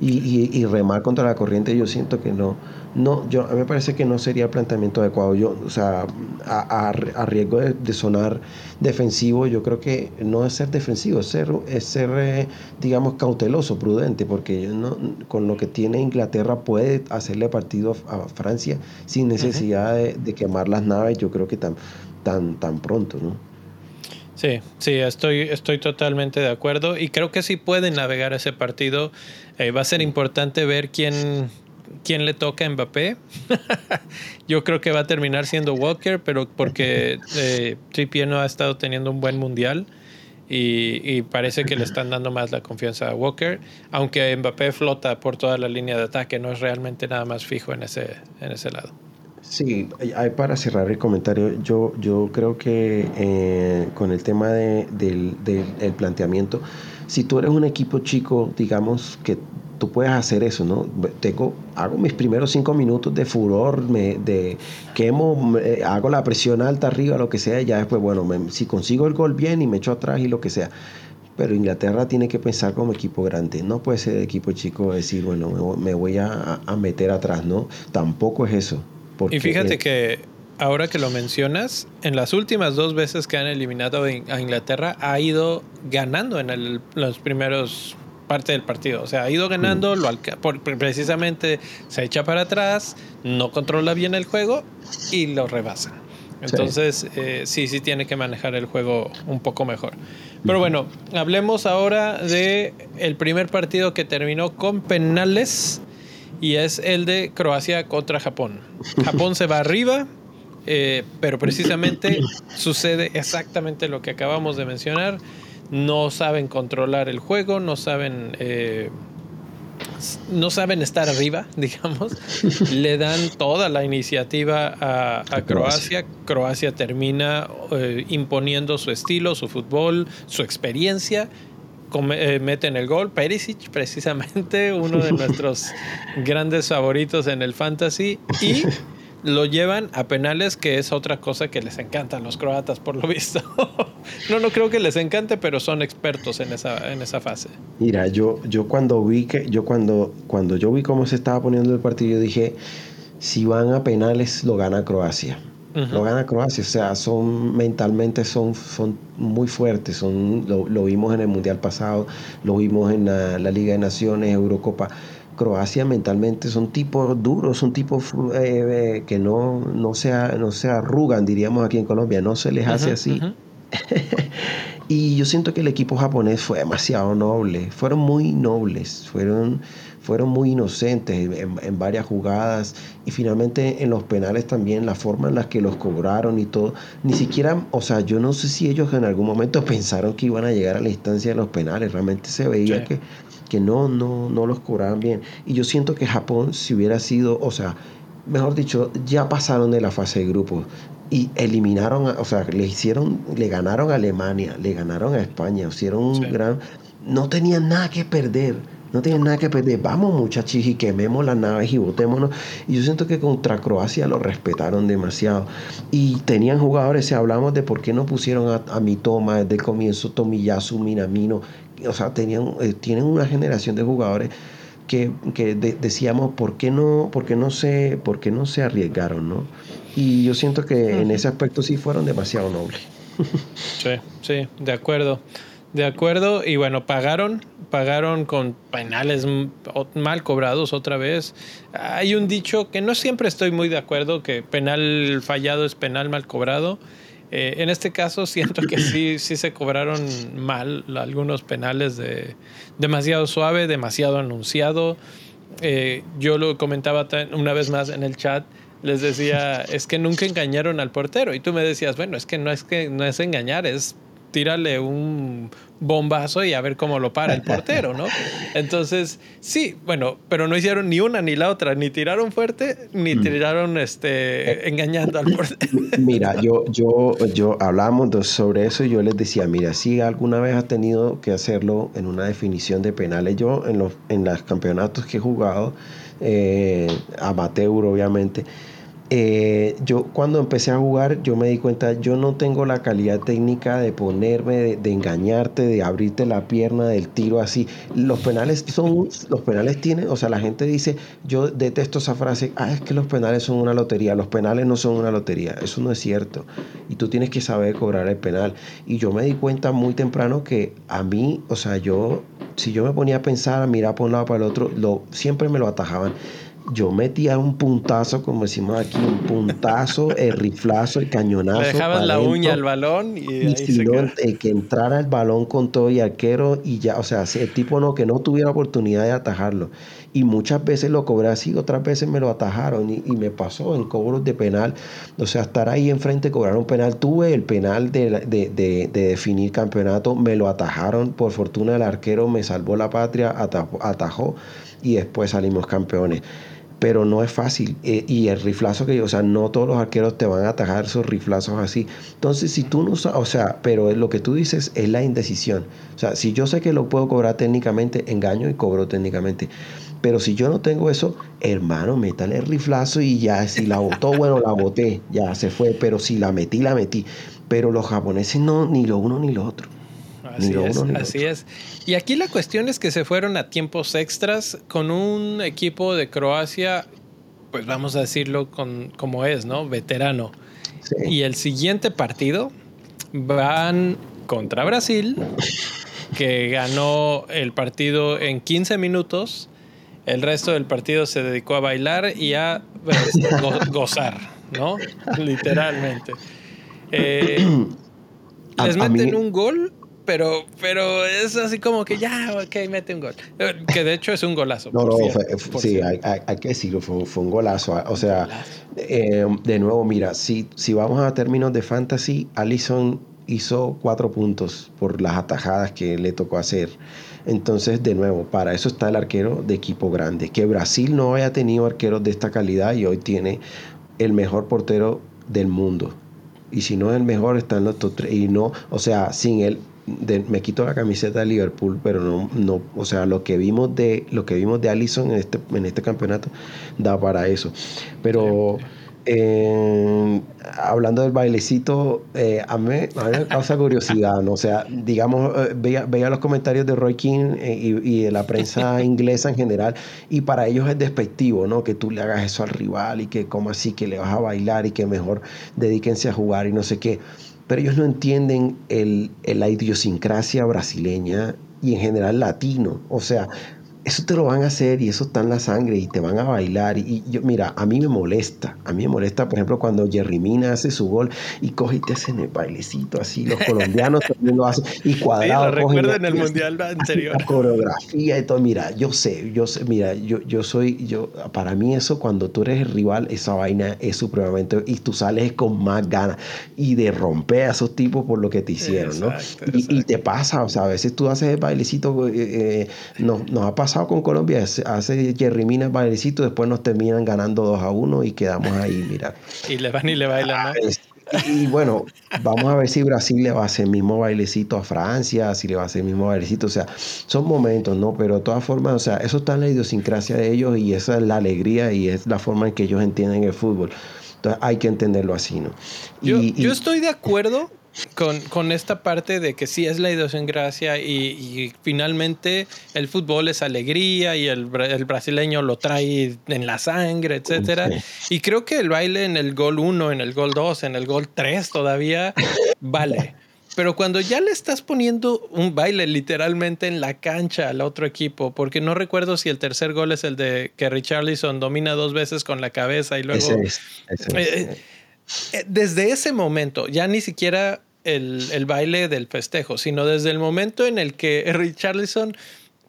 y, y, remar contra la corriente, yo siento que no, no, yo, a mí me parece que no sería el planteamiento adecuado. Yo, o sea, a, a, riesgo de, sonar defensivo, yo creo que no es ser defensivo, es ser, es ser eh, digamos, cauteloso, prudente, porque no, con lo que tiene Inglaterra puede hacerle partido a, Francia sin necesidad de, de, quemar las naves, yo creo que tan, tan, tan pronto, ¿no? Sí, sí, estoy, estoy totalmente de acuerdo y creo que sí pueden navegar ese partido. Eh, va a ser importante ver quién, quién le toca a Mbappé. Yo creo que va a terminar siendo Walker, pero porque eh, Trippier no ha estado teniendo un buen mundial y, y, parece que le están dando más la confianza a Walker, aunque Mbappé flota por toda la línea de ataque, no es realmente nada más fijo en ese, en ese lado. Sí, hay para cerrar el comentario, yo, yo creo que eh, con el tema de, del, del planteamiento, si tú eres un equipo chico, digamos que tú puedes hacer eso, ¿no? Tengo, hago mis primeros cinco minutos de furor, me, de quemo, hago la presión alta arriba, lo que sea, y ya después, bueno, si consigo el gol bien y me echo atrás y lo que sea. Pero Inglaterra tiene que pensar como equipo grande, no puede ser equipo chico decir, bueno, me voy a, a meter atrás, ¿no? Tampoco es eso y fíjate que ahora que lo mencionas, en las últimas dos veces que han eliminado a Inglaterra, ha ido ganando en el, los primeros parte del partido. O sea, ha ido ganando, mm. lo por, precisamente se echa para atrás, no controla bien el juego y lo rebasa. Entonces, eh, sí, sí tiene que manejar el juego un poco mejor. Pero bueno, hablemos ahora de el primer partido que terminó con penales y es el de Croacia contra Japón. Japón se va arriba, eh, pero precisamente sucede exactamente lo que acabamos de mencionar. No saben controlar el juego, no saben, eh, no saben estar arriba, digamos. Le dan toda la iniciativa a, Croacia. Croacia termina eh, imponiendo su estilo, su fútbol, su experiencia eh, meten el gol. Perisic, precisamente, uno de nuestros grandes favoritos en el fantasy. Y lo llevan a penales, que es otra cosa que les encanta a los croatas, por lo visto. no, no creo que les encante, pero son expertos en esa, en esa fase. Mira, yo, yo cuando vi que, yo cuando, cuando yo vi cómo se estaba poniendo el partido, dije, si van a penales, lo gana Croacia. Lo gana Croacia, o sea, son mentalmente son, son muy fuertes, son, lo, vimos en el Mundial pasado, lo vimos en la, Liga de Naciones, Eurocopa. Croacia mentalmente son tipos duros, son tipos eh, eh, que no, no, se, no se arrugan, diríamos aquí en Colombia, no se les hace así. y yo siento que el equipo japonés fue demasiado noble, fueron muy nobles, fueron fueron muy inocentes en, varias jugadas y finalmente en los penales también la forma en la que los cobraron y todo, ni siquiera, o sea, yo no sé si ellos en algún momento pensaron que iban a llegar a la instancia de los penales, realmente se veía que, que no, no, no los cobraban bien. Y yo siento que Japón, si hubiera sido, o sea, mejor dicho, ya pasaron de la fase de grupos y eliminaron, o sea, le hicieron, le ganaron a Alemania, le ganaron a España, hicieron un gran, no tenían nada que perder no tienen nada que perder. Vamos, muchachos, y quememos las naves y botémonos. Y yo siento que contra Croacia lo respetaron demasiado. Y tenían jugadores, si hablamos de por qué no pusieron a, a Mitoma desde el comienzo, Tomiyasu, Minamino. O sea, tenían, eh, tienen una generación de jugadores que, decíamos, ¿por qué, no, por, qué no se, ¿por qué no se arriesgaron? ¿no? Y yo siento que en ese aspecto sí fueron demasiado nobles. sí, sí, de acuerdo. De acuerdo, y bueno, pagaron, pagaron con penales mal cobrados otra vez. Hay un dicho que no siempre estoy muy de acuerdo, que penal fallado es penal mal cobrado. Eh, en este caso siento que sí, sí se cobraron mal algunos penales de demasiado suave, demasiado anunciado. Eh, yo lo comentaba una vez más en el chat les decía, es que nunca engañaron al portero. Y tú me decías, bueno, es que no es que no es engañar, es tírale un bombazo y a ver cómo lo para el portero, ¿no? Entonces, sí, bueno, pero no hicieron ni una ni la otra, ni tiraron fuerte, ni mm. tiraron este, eh, engañando al portero. Mira, yo, yo, yo hablamos sobre eso y yo les decía, mira, si alguna vez has tenido que hacerlo en una definición de penales, yo en los, en los campeonatos que he jugado, eh, amateur obviamente, eh, yo cuando empecé a jugar, yo me di cuenta, yo no tengo la calidad técnica de ponerme, de, engañarte, de abrirte la pierna del tiro así. Los penales son, los penales tienen, o sea, la gente dice, yo detesto esa frase, ah, es que los penales son una lotería. Los penales no son una lotería, eso no es cierto. Y tú tienes que saber cobrar el penal. Y yo me di cuenta muy temprano que a mí, o sea, yo, si yo me ponía a pensar, a mirar por un lado para el otro, lo, siempre me lo atajaban yo metía un puntazo, como decimos aquí, un puntazo, el riflazo, el cañonazo. Le dejabas la uña al balón y, y si que entrara el balón con todo y arquero y ya, o sea, el tipo no, que no tuviera oportunidad de atajarlo. Y muchas veces lo cobré así, otras veces me lo atajaron y, me pasó en cobros de penal. O sea, estar ahí enfrente, cobrar un penal. Tuve el penal de, de, de, de definir campeonato, me lo atajaron. Por fortuna el arquero me salvó la patria, atajó y después salimos campeones pero no es fácil. Eh, y el riflazo que yo, o sea, no todos los arqueros te van a atajar esos riflazos así. Entonces, si tú no o sea, pero lo que tú dices es la indecisión. O sea, si yo sé que lo puedo cobrar técnicamente, engaño y cobro técnicamente. Pero si yo no tengo eso, hermano, métale el riflazo y ya, si la botó, bueno, la boté, ya se fue. Pero si la metí, la metí. Pero los japoneses no, ni lo uno ni lo otro. Así es, así es. Y aquí la cuestión es que se fueron a tiempos extras con un equipo de Croacia, pues vamos a decirlo con, como es, ¿no? Veterano. Y el siguiente partido van contra Brasil, que ganó el partido en 15 minutos. El resto del partido se dedicó a bailar y a pues, gozar, ¿no? Literalmente. Eh, les meten un gol pero, pero es así como que ya, ok, mete un gol. Que de hecho es un golazo. No, no, sí, hay, que decirlo, fue, un golazo. O sea, eh, de nuevo, mira, si, si vamos a términos de fantasy, Allison hizo cuatro puntos por las atajadas que le tocó hacer. Entonces, de nuevo, para eso está el arquero de equipo grande. Que Brasil no haya tenido arqueros de esta calidad y hoy tiene el mejor portero del mundo. Y si no es el mejor, está en los top tres. Y no, o sea, sin él, me quito la camiseta de Liverpool, pero no, no, o sea, lo que vimos de, lo que vimos de Allison en este, en este campeonato da para eso. Pero eh, hablando del bailecito, eh, a, mí, me causa curiosidad, ¿no? O sea, digamos, eh, veía, veía, los comentarios de Roy King y, de la prensa inglesa en general, y para ellos es despectivo, ¿no? Que tú le hagas eso al rival y que como así, que le vas a bailar y que mejor dedíquense a jugar y no sé qué pero ellos no entienden el, la idiosincrasia brasileña y en general latino. O sea, eso te lo van a hacer y eso está en la sangre y te van a bailar. Y, yo, mira, a mí me molesta. A mí me molesta, por ejemplo, cuando Jerry Mina hace su gol y coge y te hacen el bailecito así. Los colombianos también lo hacen. Y cuadrado. Sí, lo recuerdo en el mundial anterior. La coreografía y todo. Mira, yo sé, yo sé, mira, yo, yo soy, yo, para mí eso, cuando tú eres el rival, esa vaina es supremamente. Y tú sales con más ganas y de romper a esos tipos por lo que te hicieron, ¿no? Y, te pasa, o sea, a veces tú haces el bailecito, eh, eh, nos, nos ha pasado con Colombia, hace Jerry Mina bailecito, después nos terminan ganando 2 a 1 y quedamos ahí, mira. y le van y le bailan, y, bueno, vamos a ver si Brasil le va a hacer el mismo bailecito a Francia, si le va a hacer el mismo bailecito. O sea, son momentos, ¿no? Pero de todas formas, o sea, eso está en la idiosincrasia de ellos y esa es la alegría y es la forma en que ellos entienden el fútbol. Entonces hay que entenderlo así, ¿no? yo estoy de acuerdo con, con, esta parte de que sí es la idiosincrasia y, y finalmente el fútbol es alegría y el, el, brasileño lo trae en la sangre, etcétera. Y creo que el baile en el gol 1, en el gol 2, en el gol 3 todavía vale. Pero cuando ya le estás poniendo un baile literalmente en la cancha al otro equipo, porque no recuerdo si el tercer gol es el de que Richarlison domina dos veces con la cabeza y luego... Ese eh, eh, desde ese momento, ya ni siquiera el, el, baile del festejo, sino desde el momento en el que Richarlison,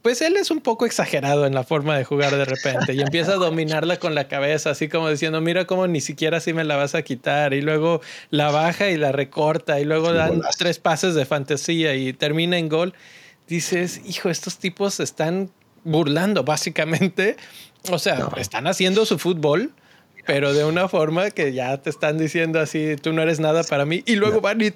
pues él es un poco exagerado en la forma de jugar de repente y empieza a dominarla con la cabeza, así como diciendo, mira cómo ni siquiera así me la vas a quitar, y luego la baja y la recorta, y luego dan tres pases de fantasía y termina en gol. Dices, hijo, estos tipos están burlando básicamente. O sea, están haciendo su fútbol, pero de una forma que ya te están diciendo así, tú no eres nada para mí, y luego van y,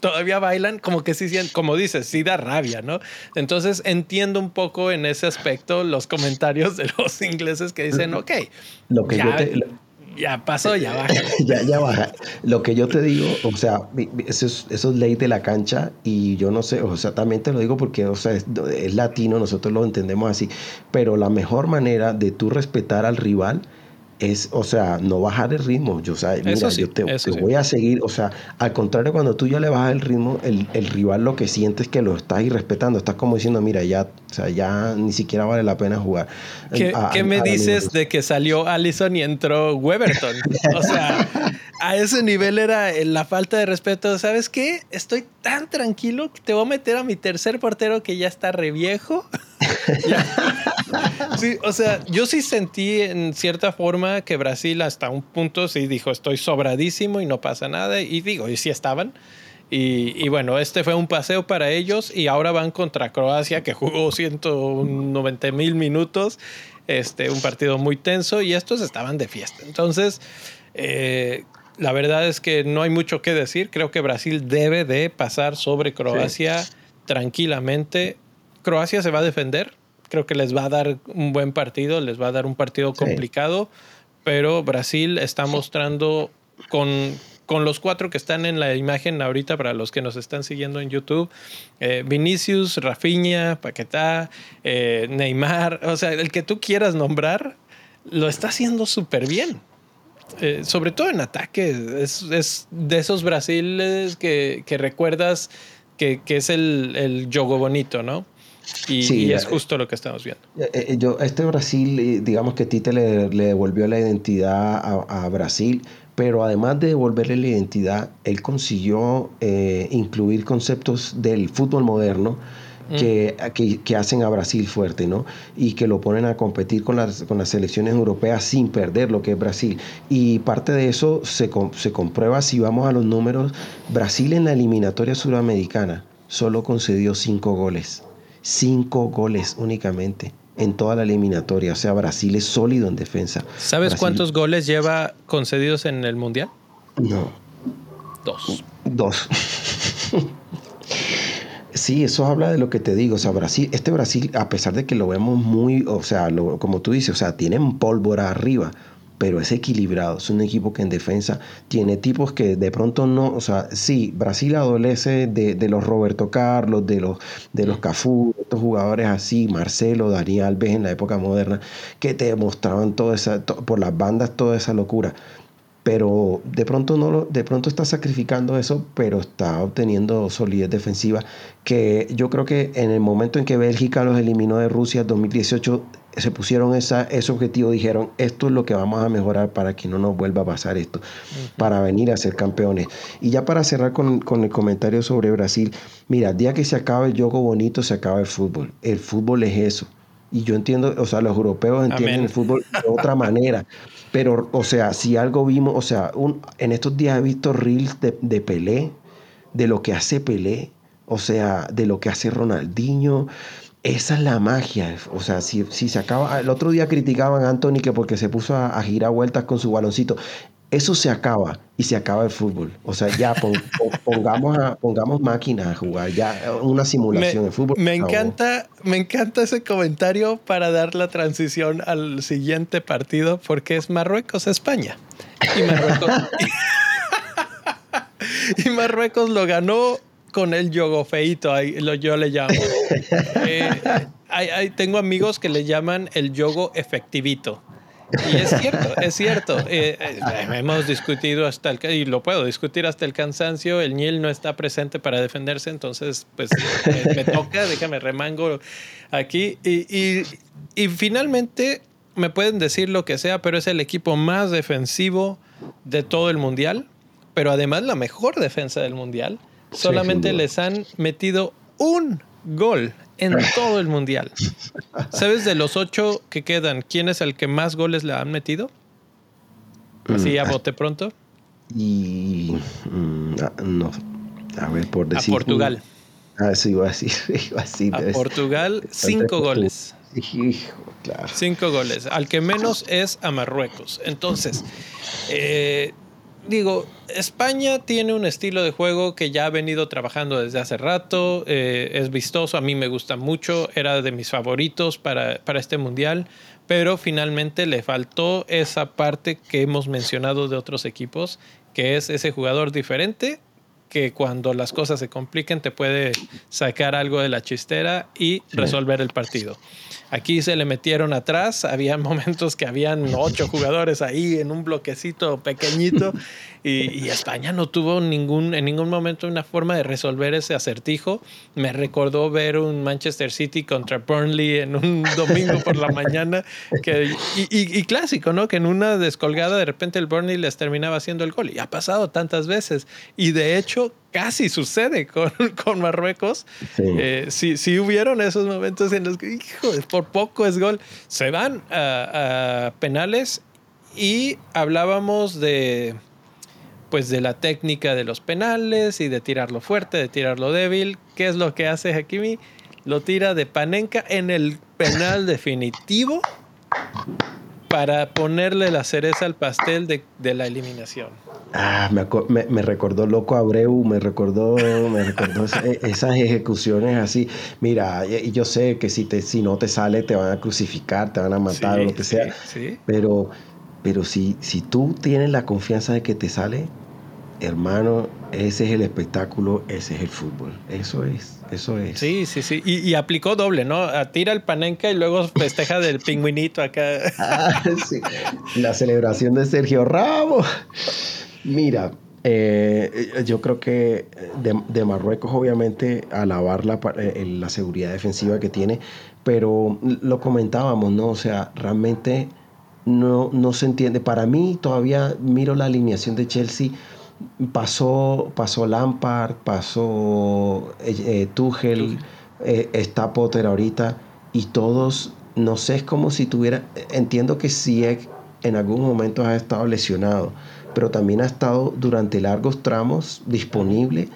todavía bailan, como que sí, como dices, sí da rabia, ¿no? Entonces entiendo un poco en ese aspecto los comentarios de los ingleses que dicen, ok, lo que ya, ya pasó, ya baja. ya, ya baja. Lo que yo te digo, o sea, eso es, eso es ley de la cancha y yo no sé, o sea, también te lo digo porque, o sea, es, es latino, nosotros lo entendemos así, pero la mejor manera de tú respetar al rival, es, o sea, no bajar el ritmo. Yo, o sea, mira, yo te, voy a seguir. O sea, al contrario, cuando tú ya le bajas el ritmo, el, el, rival lo que siente es que lo estás irrespetando. Estás como diciendo, mira, ya, o sea, ya ni siquiera vale la pena jugar. ¿Qué, ¿qué me dices de que salió Allison y entró Weberton? o sea, a ese nivel era la falta de respeto. ¿Sabes qué? Estoy tan tranquilo que te voy a meter a mi tercer portero que ya está re viejo. sí, o sea, yo sí sentí en cierta forma que Brasil hasta un punto sí dijo estoy sobradísimo y no pasa nada. Y digo, y sí estaban. Y, bueno, este fue un paseo para ellos y ahora van contra Croacia que jugó 190 mil minutos. Este, un partido muy tenso y estos estaban de fiesta. Entonces, eh, la verdad es que no hay mucho que decir. Creo que Brasil debe de pasar sobre Croacia tranquilamente. Croacia se va a defender. Creo que les va a dar un buen partido, les va a dar un partido complicado, pero Brasil está mostrando con, con los cuatro que están en la imagen ahorita para los que nos están siguiendo en YouTube, eh, Vinicius, Rafinha, Paquetá, eh, Neymar, o sea, el que tú quieras nombrar, lo está haciendo súper bien. Eh, sobre todo en ataque, es, es de esos Brasiles que, que recuerdas que, que, es el, el yogo bonito, ¿no? Y, es eh, justo lo que estamos viendo. Eh, yo, este Brasil, digamos que Tite le, le devolvió la identidad a, a, Brasil, pero además de devolverle la identidad, él consiguió incluir conceptos del fútbol moderno que, que, hacen a Brasil fuerte, ¿no? Y que lo ponen a competir con las, con las selecciones europeas sin perder lo que es Brasil. Y parte de eso se, se comprueba si vamos a los números. Brasil en la eliminatoria suramericana solo concedió cinco goles. Cinco goles únicamente en toda la eliminatoria. O sea, Brasil es sólido en defensa. ¿Sabes cuántos goles lleva concedidos en el Mundial? No. Dos. Dos. Sí, eso habla de lo que te digo. O sea, Brasil, este Brasil, a pesar de que lo vemos muy, o sea, como tú dices, o sea, tienen pólvora arriba, pero es equilibrado. Es un equipo que en defensa tiene tipos que de pronto no, o sea, sí, Brasil adolece de, los Roberto Carlos, de los, de los Cafú, estos jugadores así, Marcelo, Daniel Alves en la época moderna, que te demostraban toda esa, por las bandas toda esa locura pero de pronto no de pronto está sacrificando eso, pero está obteniendo solidez defensiva que yo creo que en el momento en que Bélgica los eliminó de Rusia en 2018 se pusieron esa, ese objetivo, dijeron, esto es lo que vamos a mejorar para que no nos vuelva a pasar esto, para venir a ser campeones. Y ya para cerrar con, con, el comentario sobre Brasil, mira, el día que se acaba el juego bonito, se acaba el fútbol. El fútbol es eso. Y yo entiendo, o sea, los europeos entienden el fútbol de otra manera. Pero, o sea, si algo vimos, o sea, un, en estos días he visto reels de, de Pelé, de lo que hace Pelé, o sea, de lo que hace Ronaldinho. Esa es la magia. O sea, si, si se acaba. El otro día criticaban a Anthony que porque se puso a, girar vueltas con su baloncito. Eso se acaba y se acaba el fútbol. O sea, ya pongamos, a, pongamos máquinas a jugar, ya una simulación de fútbol. Me encanta, me encanta ese comentario para dar la transición al siguiente partido porque es Marruecos-España. Y Marruecos, y Marruecos lo ganó con el yogo feito, yo le llamo. Eh, tengo amigos que le llaman el yogo efectivito. Y es cierto, es cierto. Eh, eh, hemos discutido hasta el, y lo puedo discutir hasta el cansancio, el Niel no está presente para defenderse, entonces pues me, toca, déjame remango aquí. Y, y, finalmente me pueden decir lo que sea, pero es el equipo más defensivo de todo el mundial, pero además la mejor defensa del mundial. Solamente les han metido un gol en todo el mundial. ¿Sabes de los ocho que quedan, quién es el que más goles le han metido? Así a mm, bote pronto. Y mm, no, a ver por decir. A Portugal. Ah, sí, iba a decir. a, Portugal, cinco goles. claro. Cinco goles. Al que menos es a Marruecos. Entonces, eh, digo, España tiene un estilo de juego que ya ha venido trabajando desde hace rato, eh, es vistoso, a mí me gusta mucho, era de mis favoritos para, para este mundial, pero finalmente le faltó esa parte que hemos mencionado de otros equipos, que es ese jugador diferente que cuando las cosas se compliquen te puede sacar algo de la chistera y resolver el partido. Aquí se le metieron atrás, había momentos que habían ocho jugadores ahí en un bloquecito pequeñito y, España no tuvo ningún, en ningún momento una forma de resolver ese acertijo. Me recordó ver un Manchester City contra Burnley en un domingo por la mañana que, y, clásico, ¿no? Que en una descolgada de repente el Burnley les terminaba haciendo el gol y ha pasado tantas veces y de hecho casi sucede con, con Marruecos. Sí. Eh, sí, hubieron esos momentos en los que, hijo, por poco es gol. Se van a, penales y hablábamos de pues de la técnica de los penales y de tirarlo fuerte, de tirarlo débil. ¿Qué es lo que hace Hakimi? Lo tira de Panenka en el penal definitivo para ponerle la cereza al pastel de, de la eliminación. Ah, me, me, recordó Loco Abreu, me recordó, me recordó esas ejecuciones así. Mira, yo sé que si, te, si no te sale te van a crucificar, te van a matar, lo que sea. Pero, pero si, si tú tienes la confianza de que te sale, hermano, ese es el espectáculo, ese es el fútbol. Eso es. Eso es. Sí, sí, sí. Y, aplicó doble, ¿no? Tira el panenca y luego festeja del pingüinito acá. Ah, sí. La celebración de Sergio Ramos. Mira, eh, yo creo que de, Marruecos, obviamente, alabar la, eh, la seguridad defensiva que tiene, pero lo comentábamos, ¿no? O sea, realmente no, no se entiende. Para mí, todavía miro la alineación de Chelsea pasó, pasó Lampard, pasó eh, eh Tuchel, eh, está Potter ahorita, y todos, no sé, es como si tuviera, entiendo que sí en algún momento ha estado lesionado, pero también ha estado durante largos tramos disponible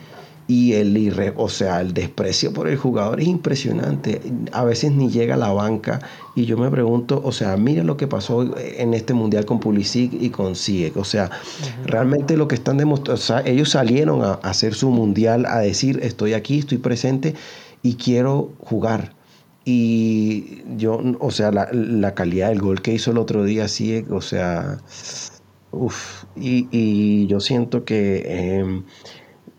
y el o sea, el desprecio por el jugador es impresionante. A veces ni llega a la banca y yo me pregunto, o sea, mira lo que pasó en este mundial con Pulisic y con Sieg, o sea, realmente lo que están demostrando, o sea, ellos salieron a, hacer su mundial a decir, estoy aquí, estoy presente y quiero jugar. Y yo, o sea, la, calidad del gol que hizo el otro día Sieg, o sea, uff, y, yo siento que... Em,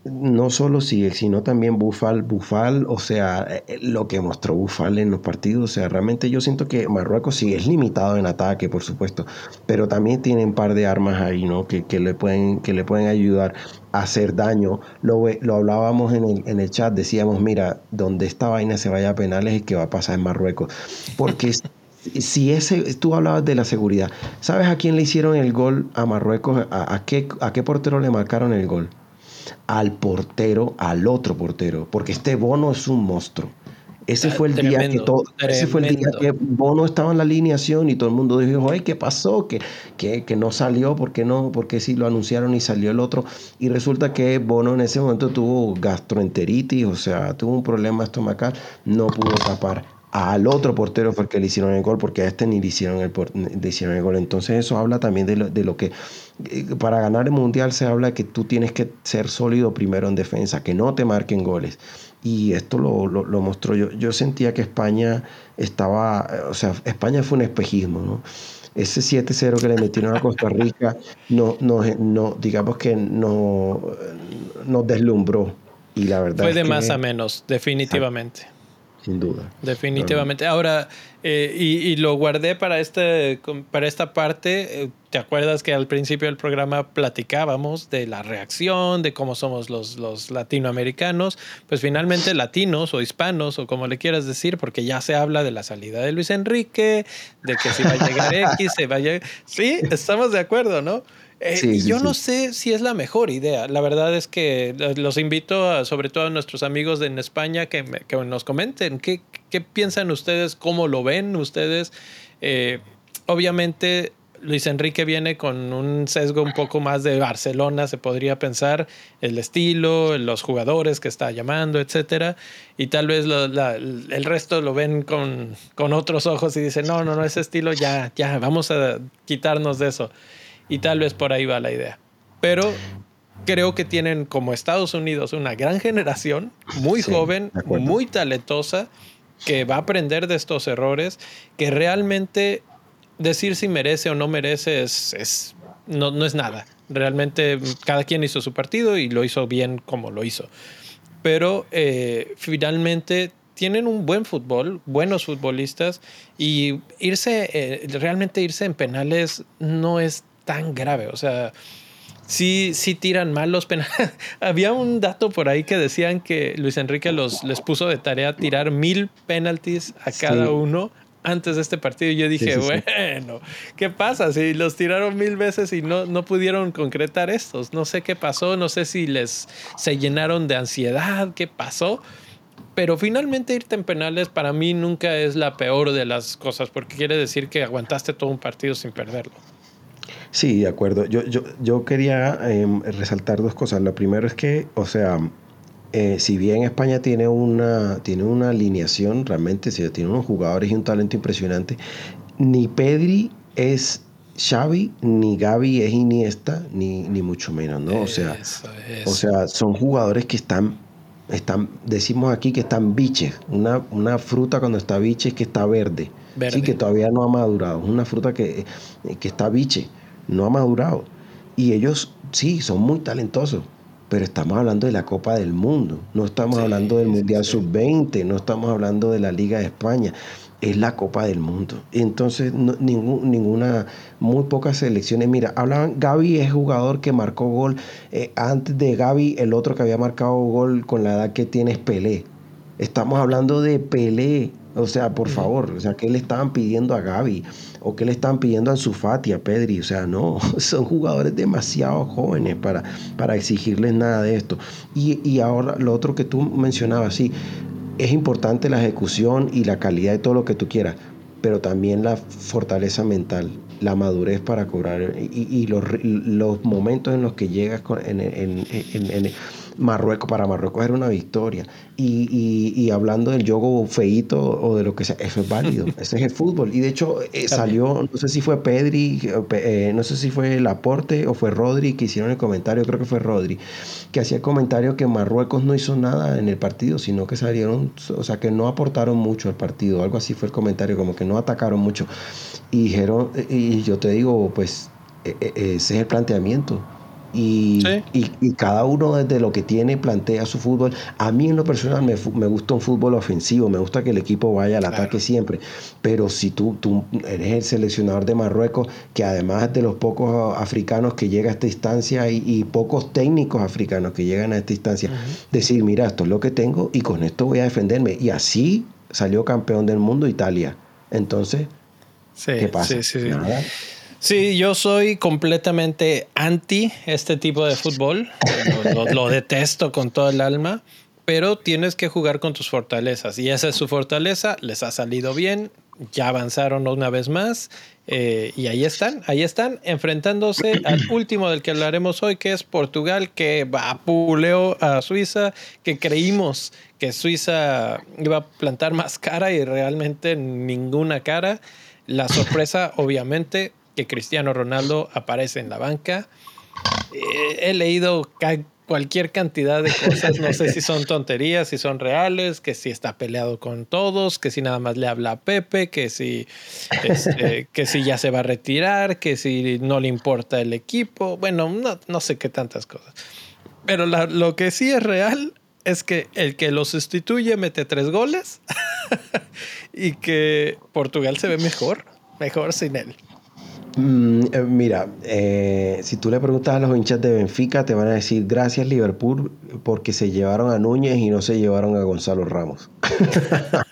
no solo sigue, sino también Bufal. Bufal, o sea, eh, eh, lo que mostró Bufal en los partidos, o sea, realmente yo siento que Marruecos sí es limitado en ataque, por supuesto, pero también tiene un par de armas ahí, ¿no? Que, le, pueden, que le pueden ayudar a hacer daño. Lo, lo hablábamos en el, en el chat, decíamos, mira, donde esta vaina se vaya a penales es que va a pasar en Marruecos. Porque si ese, tú hablabas de la seguridad, ¿sabes a quién le hicieron el gol a Marruecos? ¿A, qué, a qué portero le marcaron el gol? Al portero, al otro portero, porque este Bono es un monstruo. Ese fue el día que todo, ese fue el día que Bono estaba en la alineación y todo el mundo dijo, ay, ¿qué pasó? Que, que, no salió, ¿por qué no? Porque sí lo anunciaron y salió el otro. Y resulta que Bono en ese momento tuvo gastroenteritis, o sea, tuvo un problema estomacal, no pudo tapar. Al otro portero fue el que le hicieron el gol, porque a este ni le hicieron el, le hicieron el gol. Entonces eso habla también de lo, de lo que para ganar el mundial se habla de que tú tienes que ser sólido primero en defensa, que no te marquen goles. Y esto lo, lo, mostró yo. Yo sentía que España estaba, o sea, España fue un espejismo, ¿no? Ese 7-0 que le metieron a Costa Rica, no, no, no, digamos que no, nos deslumbró. Y la verdad Fue de más a menos, definitivamente sin duda. Definitivamente. Ahora, eh, y, lo guardé para, este, para esta parte. Eh, ¿Te acuerdas que al principio del programa platicábamos de la reacción, de cómo somos los, los latinoamericanos? Pues finalmente latinos o hispanos, o como le quieras decir, porque ya se habla de la salida de Luis Enrique, de que si va a llegar X, se va a llegar... Sí, estamos de acuerdo, ¿no? Eh, yo no sé si es la mejor idea. La verdad es que los invito, sobre todo a nuestros amigos en España, que, nos comenten qué, piensan ustedes, cómo lo ven ustedes. Eh, obviamente, Luis Enrique viene con un sesgo un poco más de Barcelona, se podría pensar, el estilo, los jugadores que está llamando, etcétera. Y tal vez el resto lo ven con, con otros ojos y dicen, no, no, no, ese estilo ya, ya, vamos a quitarnos de eso. Y tal vez por ahí va la idea. Pero creo que tienen como Estados Unidos una gran generación, muy joven, muy talentosa, que va a aprender de estos errores, que realmente decir si merece o no merece es, no, no, es nada. Realmente cada quien hizo su partido y lo hizo bien como lo hizo. Pero eh, finalmente tienen un buen fútbol, buenos futbolistas y irse, eh, realmente irse en penales no es tan grave. O sea, sí, sí tiran mal los penales. Había un dato por ahí que decían que Luis Enrique los, les puso de tarea tirar mil penaltis a cada uno antes de este partido. Y yo dije, bueno, ¿qué pasa? Si los tiraron mil veces y no, no pudieron concretar estos. No sé qué pasó, no sé si les se llenaron de ansiedad, qué pasó. Pero finalmente irte en penales para mí nunca es la peor de las cosas, porque quiere decir que aguantaste todo un partido sin perderlo. Sí, de acuerdo. Yo, yo, yo quería em, resaltar dos cosas. Lo primero es que, o sea, eh, si bien España tiene una, tiene una alineación, realmente tiene unos jugadores y un talento impresionante, ni Pedri es Xavi, ni Gaby es Iniesta, ni, ni mucho menos, ¿no? O sea, o sea, son jugadores que están, están, decimos aquí que están biches. Una, una fruta cuando está biche es que está verde. Sí, que todavía no ha madurado. Es una fruta que, que está biche no ha madurado. Y ellos sí, son muy talentosos, pero estamos hablando de la Copa del Mundo, no estamos hablando del Mundial Sub-20, no estamos hablando de la Liga de España, es la Copa del Mundo. Entonces, ningún, ninguna, muy pocas selecciones. Mira, hablaban, Gaby es jugador que marcó gol. Eh, antes de Gaby, el otro que había marcado gol con la edad que tiene es Pelé. Estamos hablando de Pelé. O sea, por favor, o sea, ¿qué le estaban pidiendo a Gaby? ¿O qué le estaban pidiendo a Sufati, a Pedri? O sea, no, son jugadores demasiado jóvenes para, para exigirles nada de esto. Y, y ahora lo otro que tú mencionabas, sí, es importante la ejecución y la calidad de todo lo que tú quieras, pero también la fortaleza mental, la madurez para cobrar y, y los, los, momentos en los que llegas en, en Marruecos, para Marruecos era una victoria. Y, y, hablando del yogo feito o de lo que sea, eso es válido. Ese es el fútbol. Y de hecho eh, salió, no sé si fue Pedri, eh, no sé si fue Laporte o fue Rodri que hicieron el comentario, creo que fue Rodri, que hacía el comentario que Marruecos no hizo nada en el partido, sino que salieron, o sea, que no aportaron mucho al partido. Algo así fue el comentario, como que no atacaron mucho. Y dijeron, y yo te digo, pues ese es el planteamiento. Y, y, cada uno desde lo que tiene plantea su fútbol. A mí en lo personal me, me gusta un fútbol ofensivo, me gusta que el equipo vaya al ataque siempre, pero si tú, tú eres el seleccionador de Marruecos, que además de los pocos africanos que llega a esta instancia y, pocos técnicos africanos que llegan a esta instancia, decir, mira, esto es lo que tengo y con esto voy a defenderme. Y así salió campeón del mundo Italia. Entonces, ¿qué pasa? Nada. Sí, yo soy completamente anti este tipo de fútbol. Lo, detesto con todo el alma, pero tienes que jugar con tus fortalezas. Y esa es su fortaleza, les ha salido bien, ya avanzaron una vez más. Eh, y ahí están, ahí están, enfrentándose al último del que hablaremos hoy, que es Portugal, que puleo a Suiza, que creímos que Suiza iba a plantar más cara y realmente ninguna cara. La sorpresa, obviamente, que Cristiano Ronaldo aparece en la banca. Eh, he leído cualquier cantidad de cosas, no sé si son tonterías, si son reales, que si está peleado con todos, que si nada más le habla a Pepe, que si, este, que si ya se va a retirar, que si no le importa el equipo, bueno, no, no sé qué tantas cosas. Pero lo que sí es real es que el que lo sustituye mete tres goles y que Portugal se ve mejor, mejor sin él. Mm, eh, mira, eh, si tú le preguntas a los hinchas de Benfica, te van a decir gracias Liverpool porque se llevaron a Núñez y no se llevaron a Gonzalo Ramos.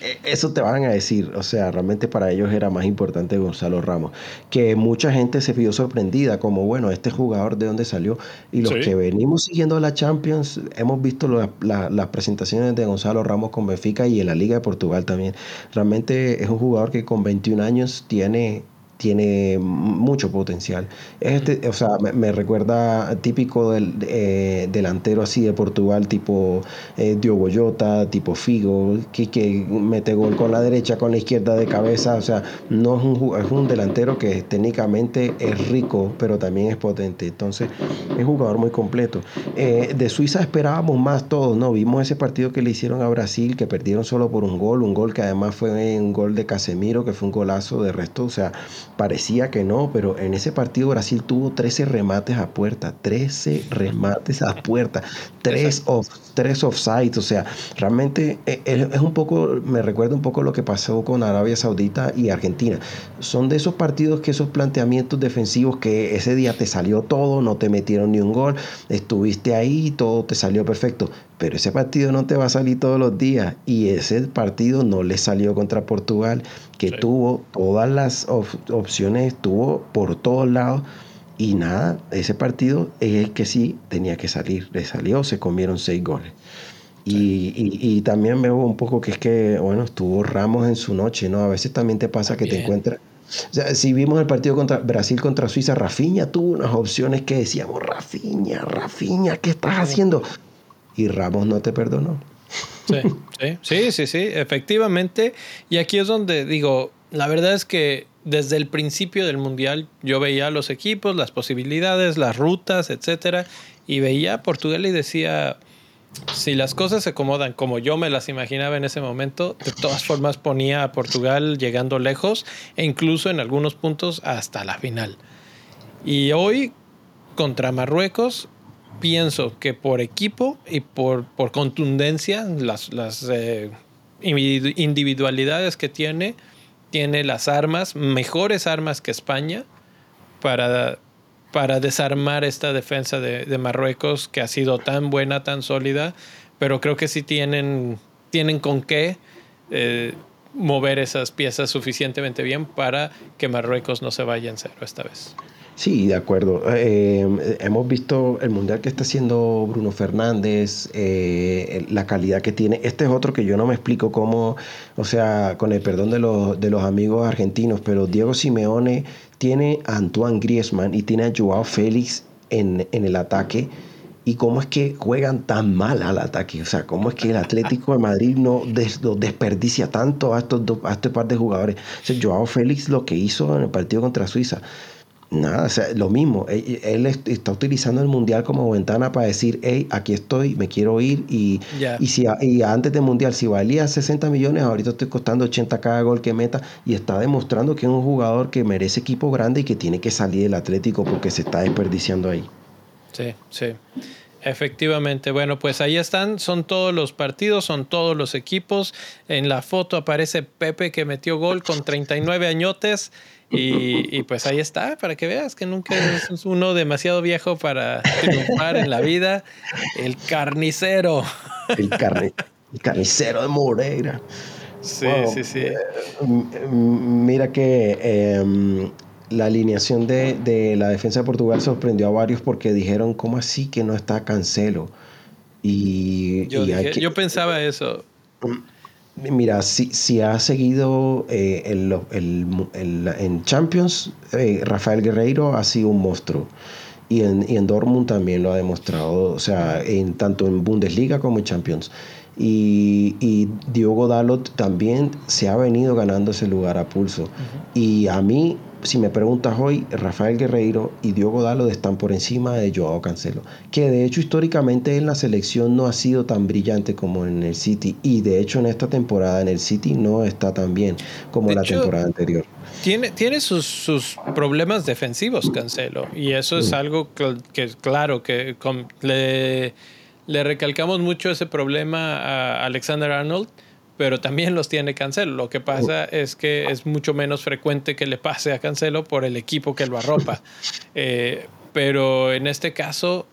E, eso te van a decir, o sea, realmente para ellos era más importante Gonzalo Ramos, que mucha gente se vio sorprendida, como bueno, este jugador de dónde salió, y los que venimos siguiendo la Champions, hemos visto las presentaciones de Gonzalo Ramos con Benfica y en la Liga de Portugal también, realmente es un jugador que con 21 años tiene tiene mucho potencial. Este, o sea, me, recuerda típico del eh, delantero así de Portugal, tipo eh, Diogo Jota, tipo Figo, que, que, mete gol con la derecha, con la izquierda de cabeza. O sea, no es un, es un delantero que técnicamente es rico, pero también es potente. Entonces, es un jugador muy completo. Eh, de Suiza esperábamos más todos, ¿no? Vimos ese partido que le hicieron a Brasil, que perdieron solo por un gol, un gol que además fue un gol de Casemiro, que fue un golazo de resto. O sea, parecía que no, pero en ese partido Brasil tuvo 13 remates a puerta, 13 remates a puerta, 3 off, tres offsides, o sea, realmente eh, es un poco, me recuerda un poco lo que pasó con Arabia Saudita y Argentina. Son de esos partidos que esos planteamientos defensivos que ese día te salió todo, no te metieron ni un gol, estuviste ahí, todo te salió perfecto, pero ese partido no te va a salir todos los días. Y ese partido no le salió contra Portugal, que tuvo todas las opciones, estuvo por todos lados. Y nada, ese partido es el que sí tenía que salir, le salió, se comieron seis goles. Y, y, también veo un poco que es que, bueno, estuvo Ramos en su noche, ¿no? A veces también te pasa que te encuentras... O sea, si vimos el partido contra Brasil contra Suiza, Rafiña tuvo unas opciones que decíamos, Rafiña, Rafiña, ¿qué estás haciendo? Y Ramos no te perdonó. Sí, sí, sí, sí, efectivamente. Y aquí es donde digo, la verdad es que desde el principio del Mundial yo veía los equipos, las posibilidades, las rutas, etcétera, y veía a Portugal y decía, si las cosas se acomodan como yo me las imaginaba en ese momento, de todas formas ponía a Portugal llegando lejos e incluso en algunos puntos hasta la final. Y hoy contra Marruecos pienso que por equipo y por, por contundencia, las, las eh, individualidades que tiene, tiene las armas, mejores armas que España, para, para desarmar esta defensa de, Marruecos que ha sido tan buena, tan sólida, pero creo que sí tienen, tienen con qué eh, mover esas piezas suficientemente bien para que Marruecos no se vaya en cero esta vez. Sí, de acuerdo. Eh, hemos visto el mundial que está haciendo Bruno Fernández, eh, la calidad que tiene. Este es otro que yo no me explico cómo, o sea, con el perdón de los, de los amigos argentinos, pero Diego Simeone tiene a Antoine Griezmann y tiene a Joao Félix en, el ataque. ¿Y cómo es que juegan tan mal al ataque? O sea, ¿cómo es que el Atlético de Madrid no desperdicia tanto a estos, dos, a este par de jugadores? O Joao Félix lo que hizo en el partido contra Suiza Nada, o sea, lo mismo. Él, está utilizando el mundial como ventana para decir, hey, aquí estoy, me quiero ir. Y, y, si, y antes del mundial, si valía 60 millones, ahorita estoy costando 80 cada gol que meta. Y está demostrando que es un jugador que merece equipo grande y que tiene que salir del Atlético porque se está desperdiciando ahí. Sí, sí. Efectivamente, bueno, pues ahí están, son todos los partidos, son todos los equipos. En la foto aparece Pepe que metió gol con 39 añotes. Y, pues ahí está, para que veas que nunca es uno demasiado viejo para triunfar en la vida. El carnicero. El, carnicero de Moreira. Sí, sí, sí. Eh, mira que em, la alineación de, la defensa de Portugal sorprendió a varios porque dijeron, ¿cómo así que no está Cancelo? Y, yo pensaba eso. Mira, si, si ha seguido eh, en Champions, eh, Rafael Guerreiro ha sido un monstruo. Y en, y en Dortmund también lo ha demostrado, o sea, en, tanto en Bundesliga como en Champions. Y, y Diogo Dalot también se ha venido ganando ese lugar a pulso. Y a mí, si me preguntas hoy, Rafael Guerreiro y Diogo Dalo están por encima de Joao Cancelo, que de hecho históricamente en la selección no ha sido tan brillante como en el City y de hecho en esta temporada en el City no está tan bien como la temporada anterior. Tiene, tiene sus, sus, problemas defensivos Cancelo y eso es algo que, claro que le, le recalcamos mucho ese problema a Alexander Arnold pero también los tiene Cancelo. Lo que pasa es que es mucho menos frecuente que le pase a Cancelo por el equipo que lo arropa. Eh, pero en este caso,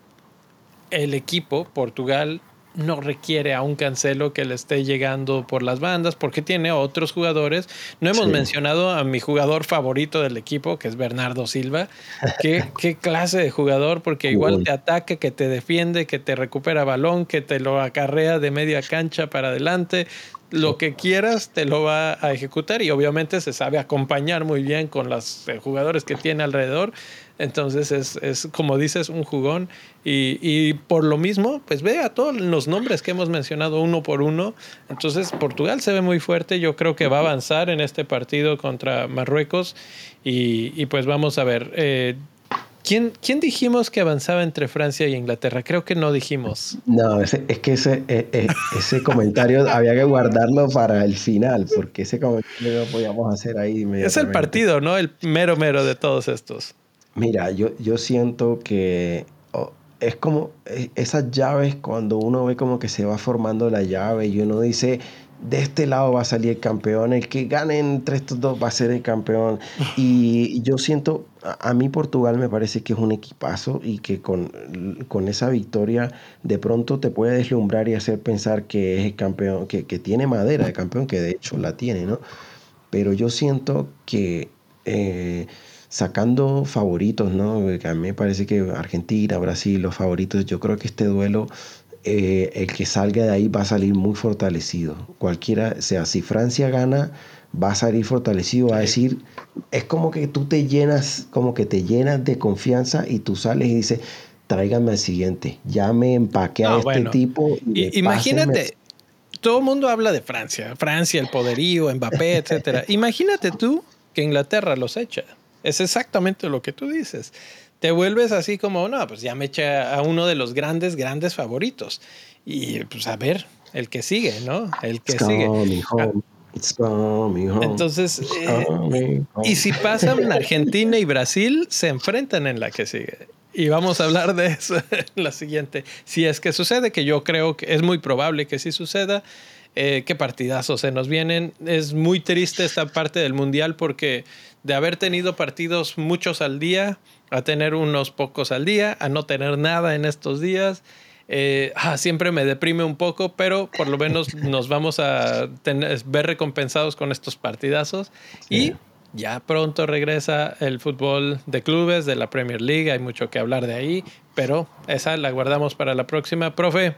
el equipo, Portugal, no requiere a un Cancelo que le esté llegando por las bandas porque tiene otros jugadores. No hemos mencionado a mi jugador favorito del equipo, que es Bernardo Silva. ¿Qué, qué clase de jugador? Porque igual te ataca, que te defiende, que te recupera balón, que te lo acarrea de media cancha para adelante lo que quieras te lo va a ejecutar y obviamente se sabe acompañar muy bien con los eh, jugadores que tiene alrededor. Entonces es, es como dices, un jugón y, y, por lo mismo, pues ve a todos los nombres que hemos mencionado uno por uno. Entonces Portugal se ve muy fuerte, yo creo que va a avanzar en este partido contra Marruecos y, y pues vamos a ver. Eh, ¿Quién, dijimos que avanzaba entre Francia y Inglaterra? Creo que no dijimos. No, es que ese, eh, eh, ese comentario había que guardarlo para el final, porque ese comentario lo podíamos hacer ahí. Es el partido, ¿no? El mero mero de todos estos. Mira, yo, yo siento que oh, es como eh, esas llaves cuando uno ve como que se va formando la llave y uno dice, de este lado va a salir el campeón, el que gane entre estos dos va a ser el campeón. Y yo siento, a, mí Portugal me parece que es un equipazo y que con, con, esa victoria de pronto te puede deslumbrar y hacer pensar que es el campeón, que, que, tiene madera de campeón, que de hecho la tiene, ¿no? Pero yo siento que eh, sacando favoritos, ¿no? a mí me parece que Argentina, Brasil, los favoritos, yo creo que este duelo eh, el que salga de ahí va a salir muy fortalecido. Cualquiera, sea, si Francia gana, va a salir fortalecido, va a decir, es como que tú te llenas, como que te llenas de confianza y tú sales y dices, tráigame al siguiente, ya me empaqué a este tipo. imagínate, todo el mundo habla de Francia, Francia, el poderío, Mbappé, etcétera. imagínate tú que Inglaterra los echa. Es exactamente lo que tú dices te vuelves así como, no, pues ya me echa a uno de los grandes, grandes favoritos. Y pues a ver, el que sigue, ¿no? El que sigue. Entonces, eh, y si pasan Argentina y Brasil, se enfrentan en la que sigue. Y vamos a hablar de eso en la siguiente. Si es que sucede, que yo creo que es muy probable que sí suceda, eh, qué partidazos se nos vienen. Es muy triste esta parte del Mundial porque de haber tenido partidos muchos al día, a tener unos pocos al día, a no tener nada en estos días. Eh, ah, siempre me deprime un poco, pero por lo menos nos vamos a tener, ver recompensados con estos partidazos. Y ya pronto regresa el fútbol de clubes de la Premier League, hay mucho que hablar de ahí, pero esa la guardamos para la próxima. Profe,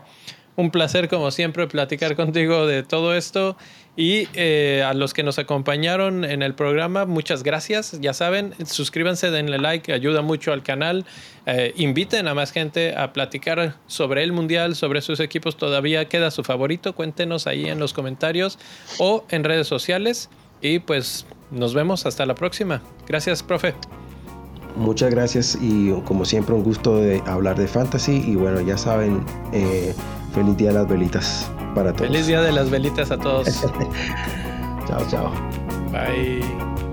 un placer como siempre platicar contigo de todo esto y eh, a los que nos acompañaron en el programa, muchas gracias. Ya saben, suscríbanse, denle like, ayuda mucho al canal. Eh, inviten a más gente a platicar sobre el Mundial, sobre sus equipos. Todavía queda su favorito. Cuéntenos ahí en los comentarios o en redes sociales. Y pues nos vemos hasta la próxima. Gracias, profe. Muchas gracias y como siempre un gusto de hablar de fantasy y bueno, ya saben, eh, Feliz día de las velitas para todos. Feliz día de las velitas a todos. chao, chao. Bye.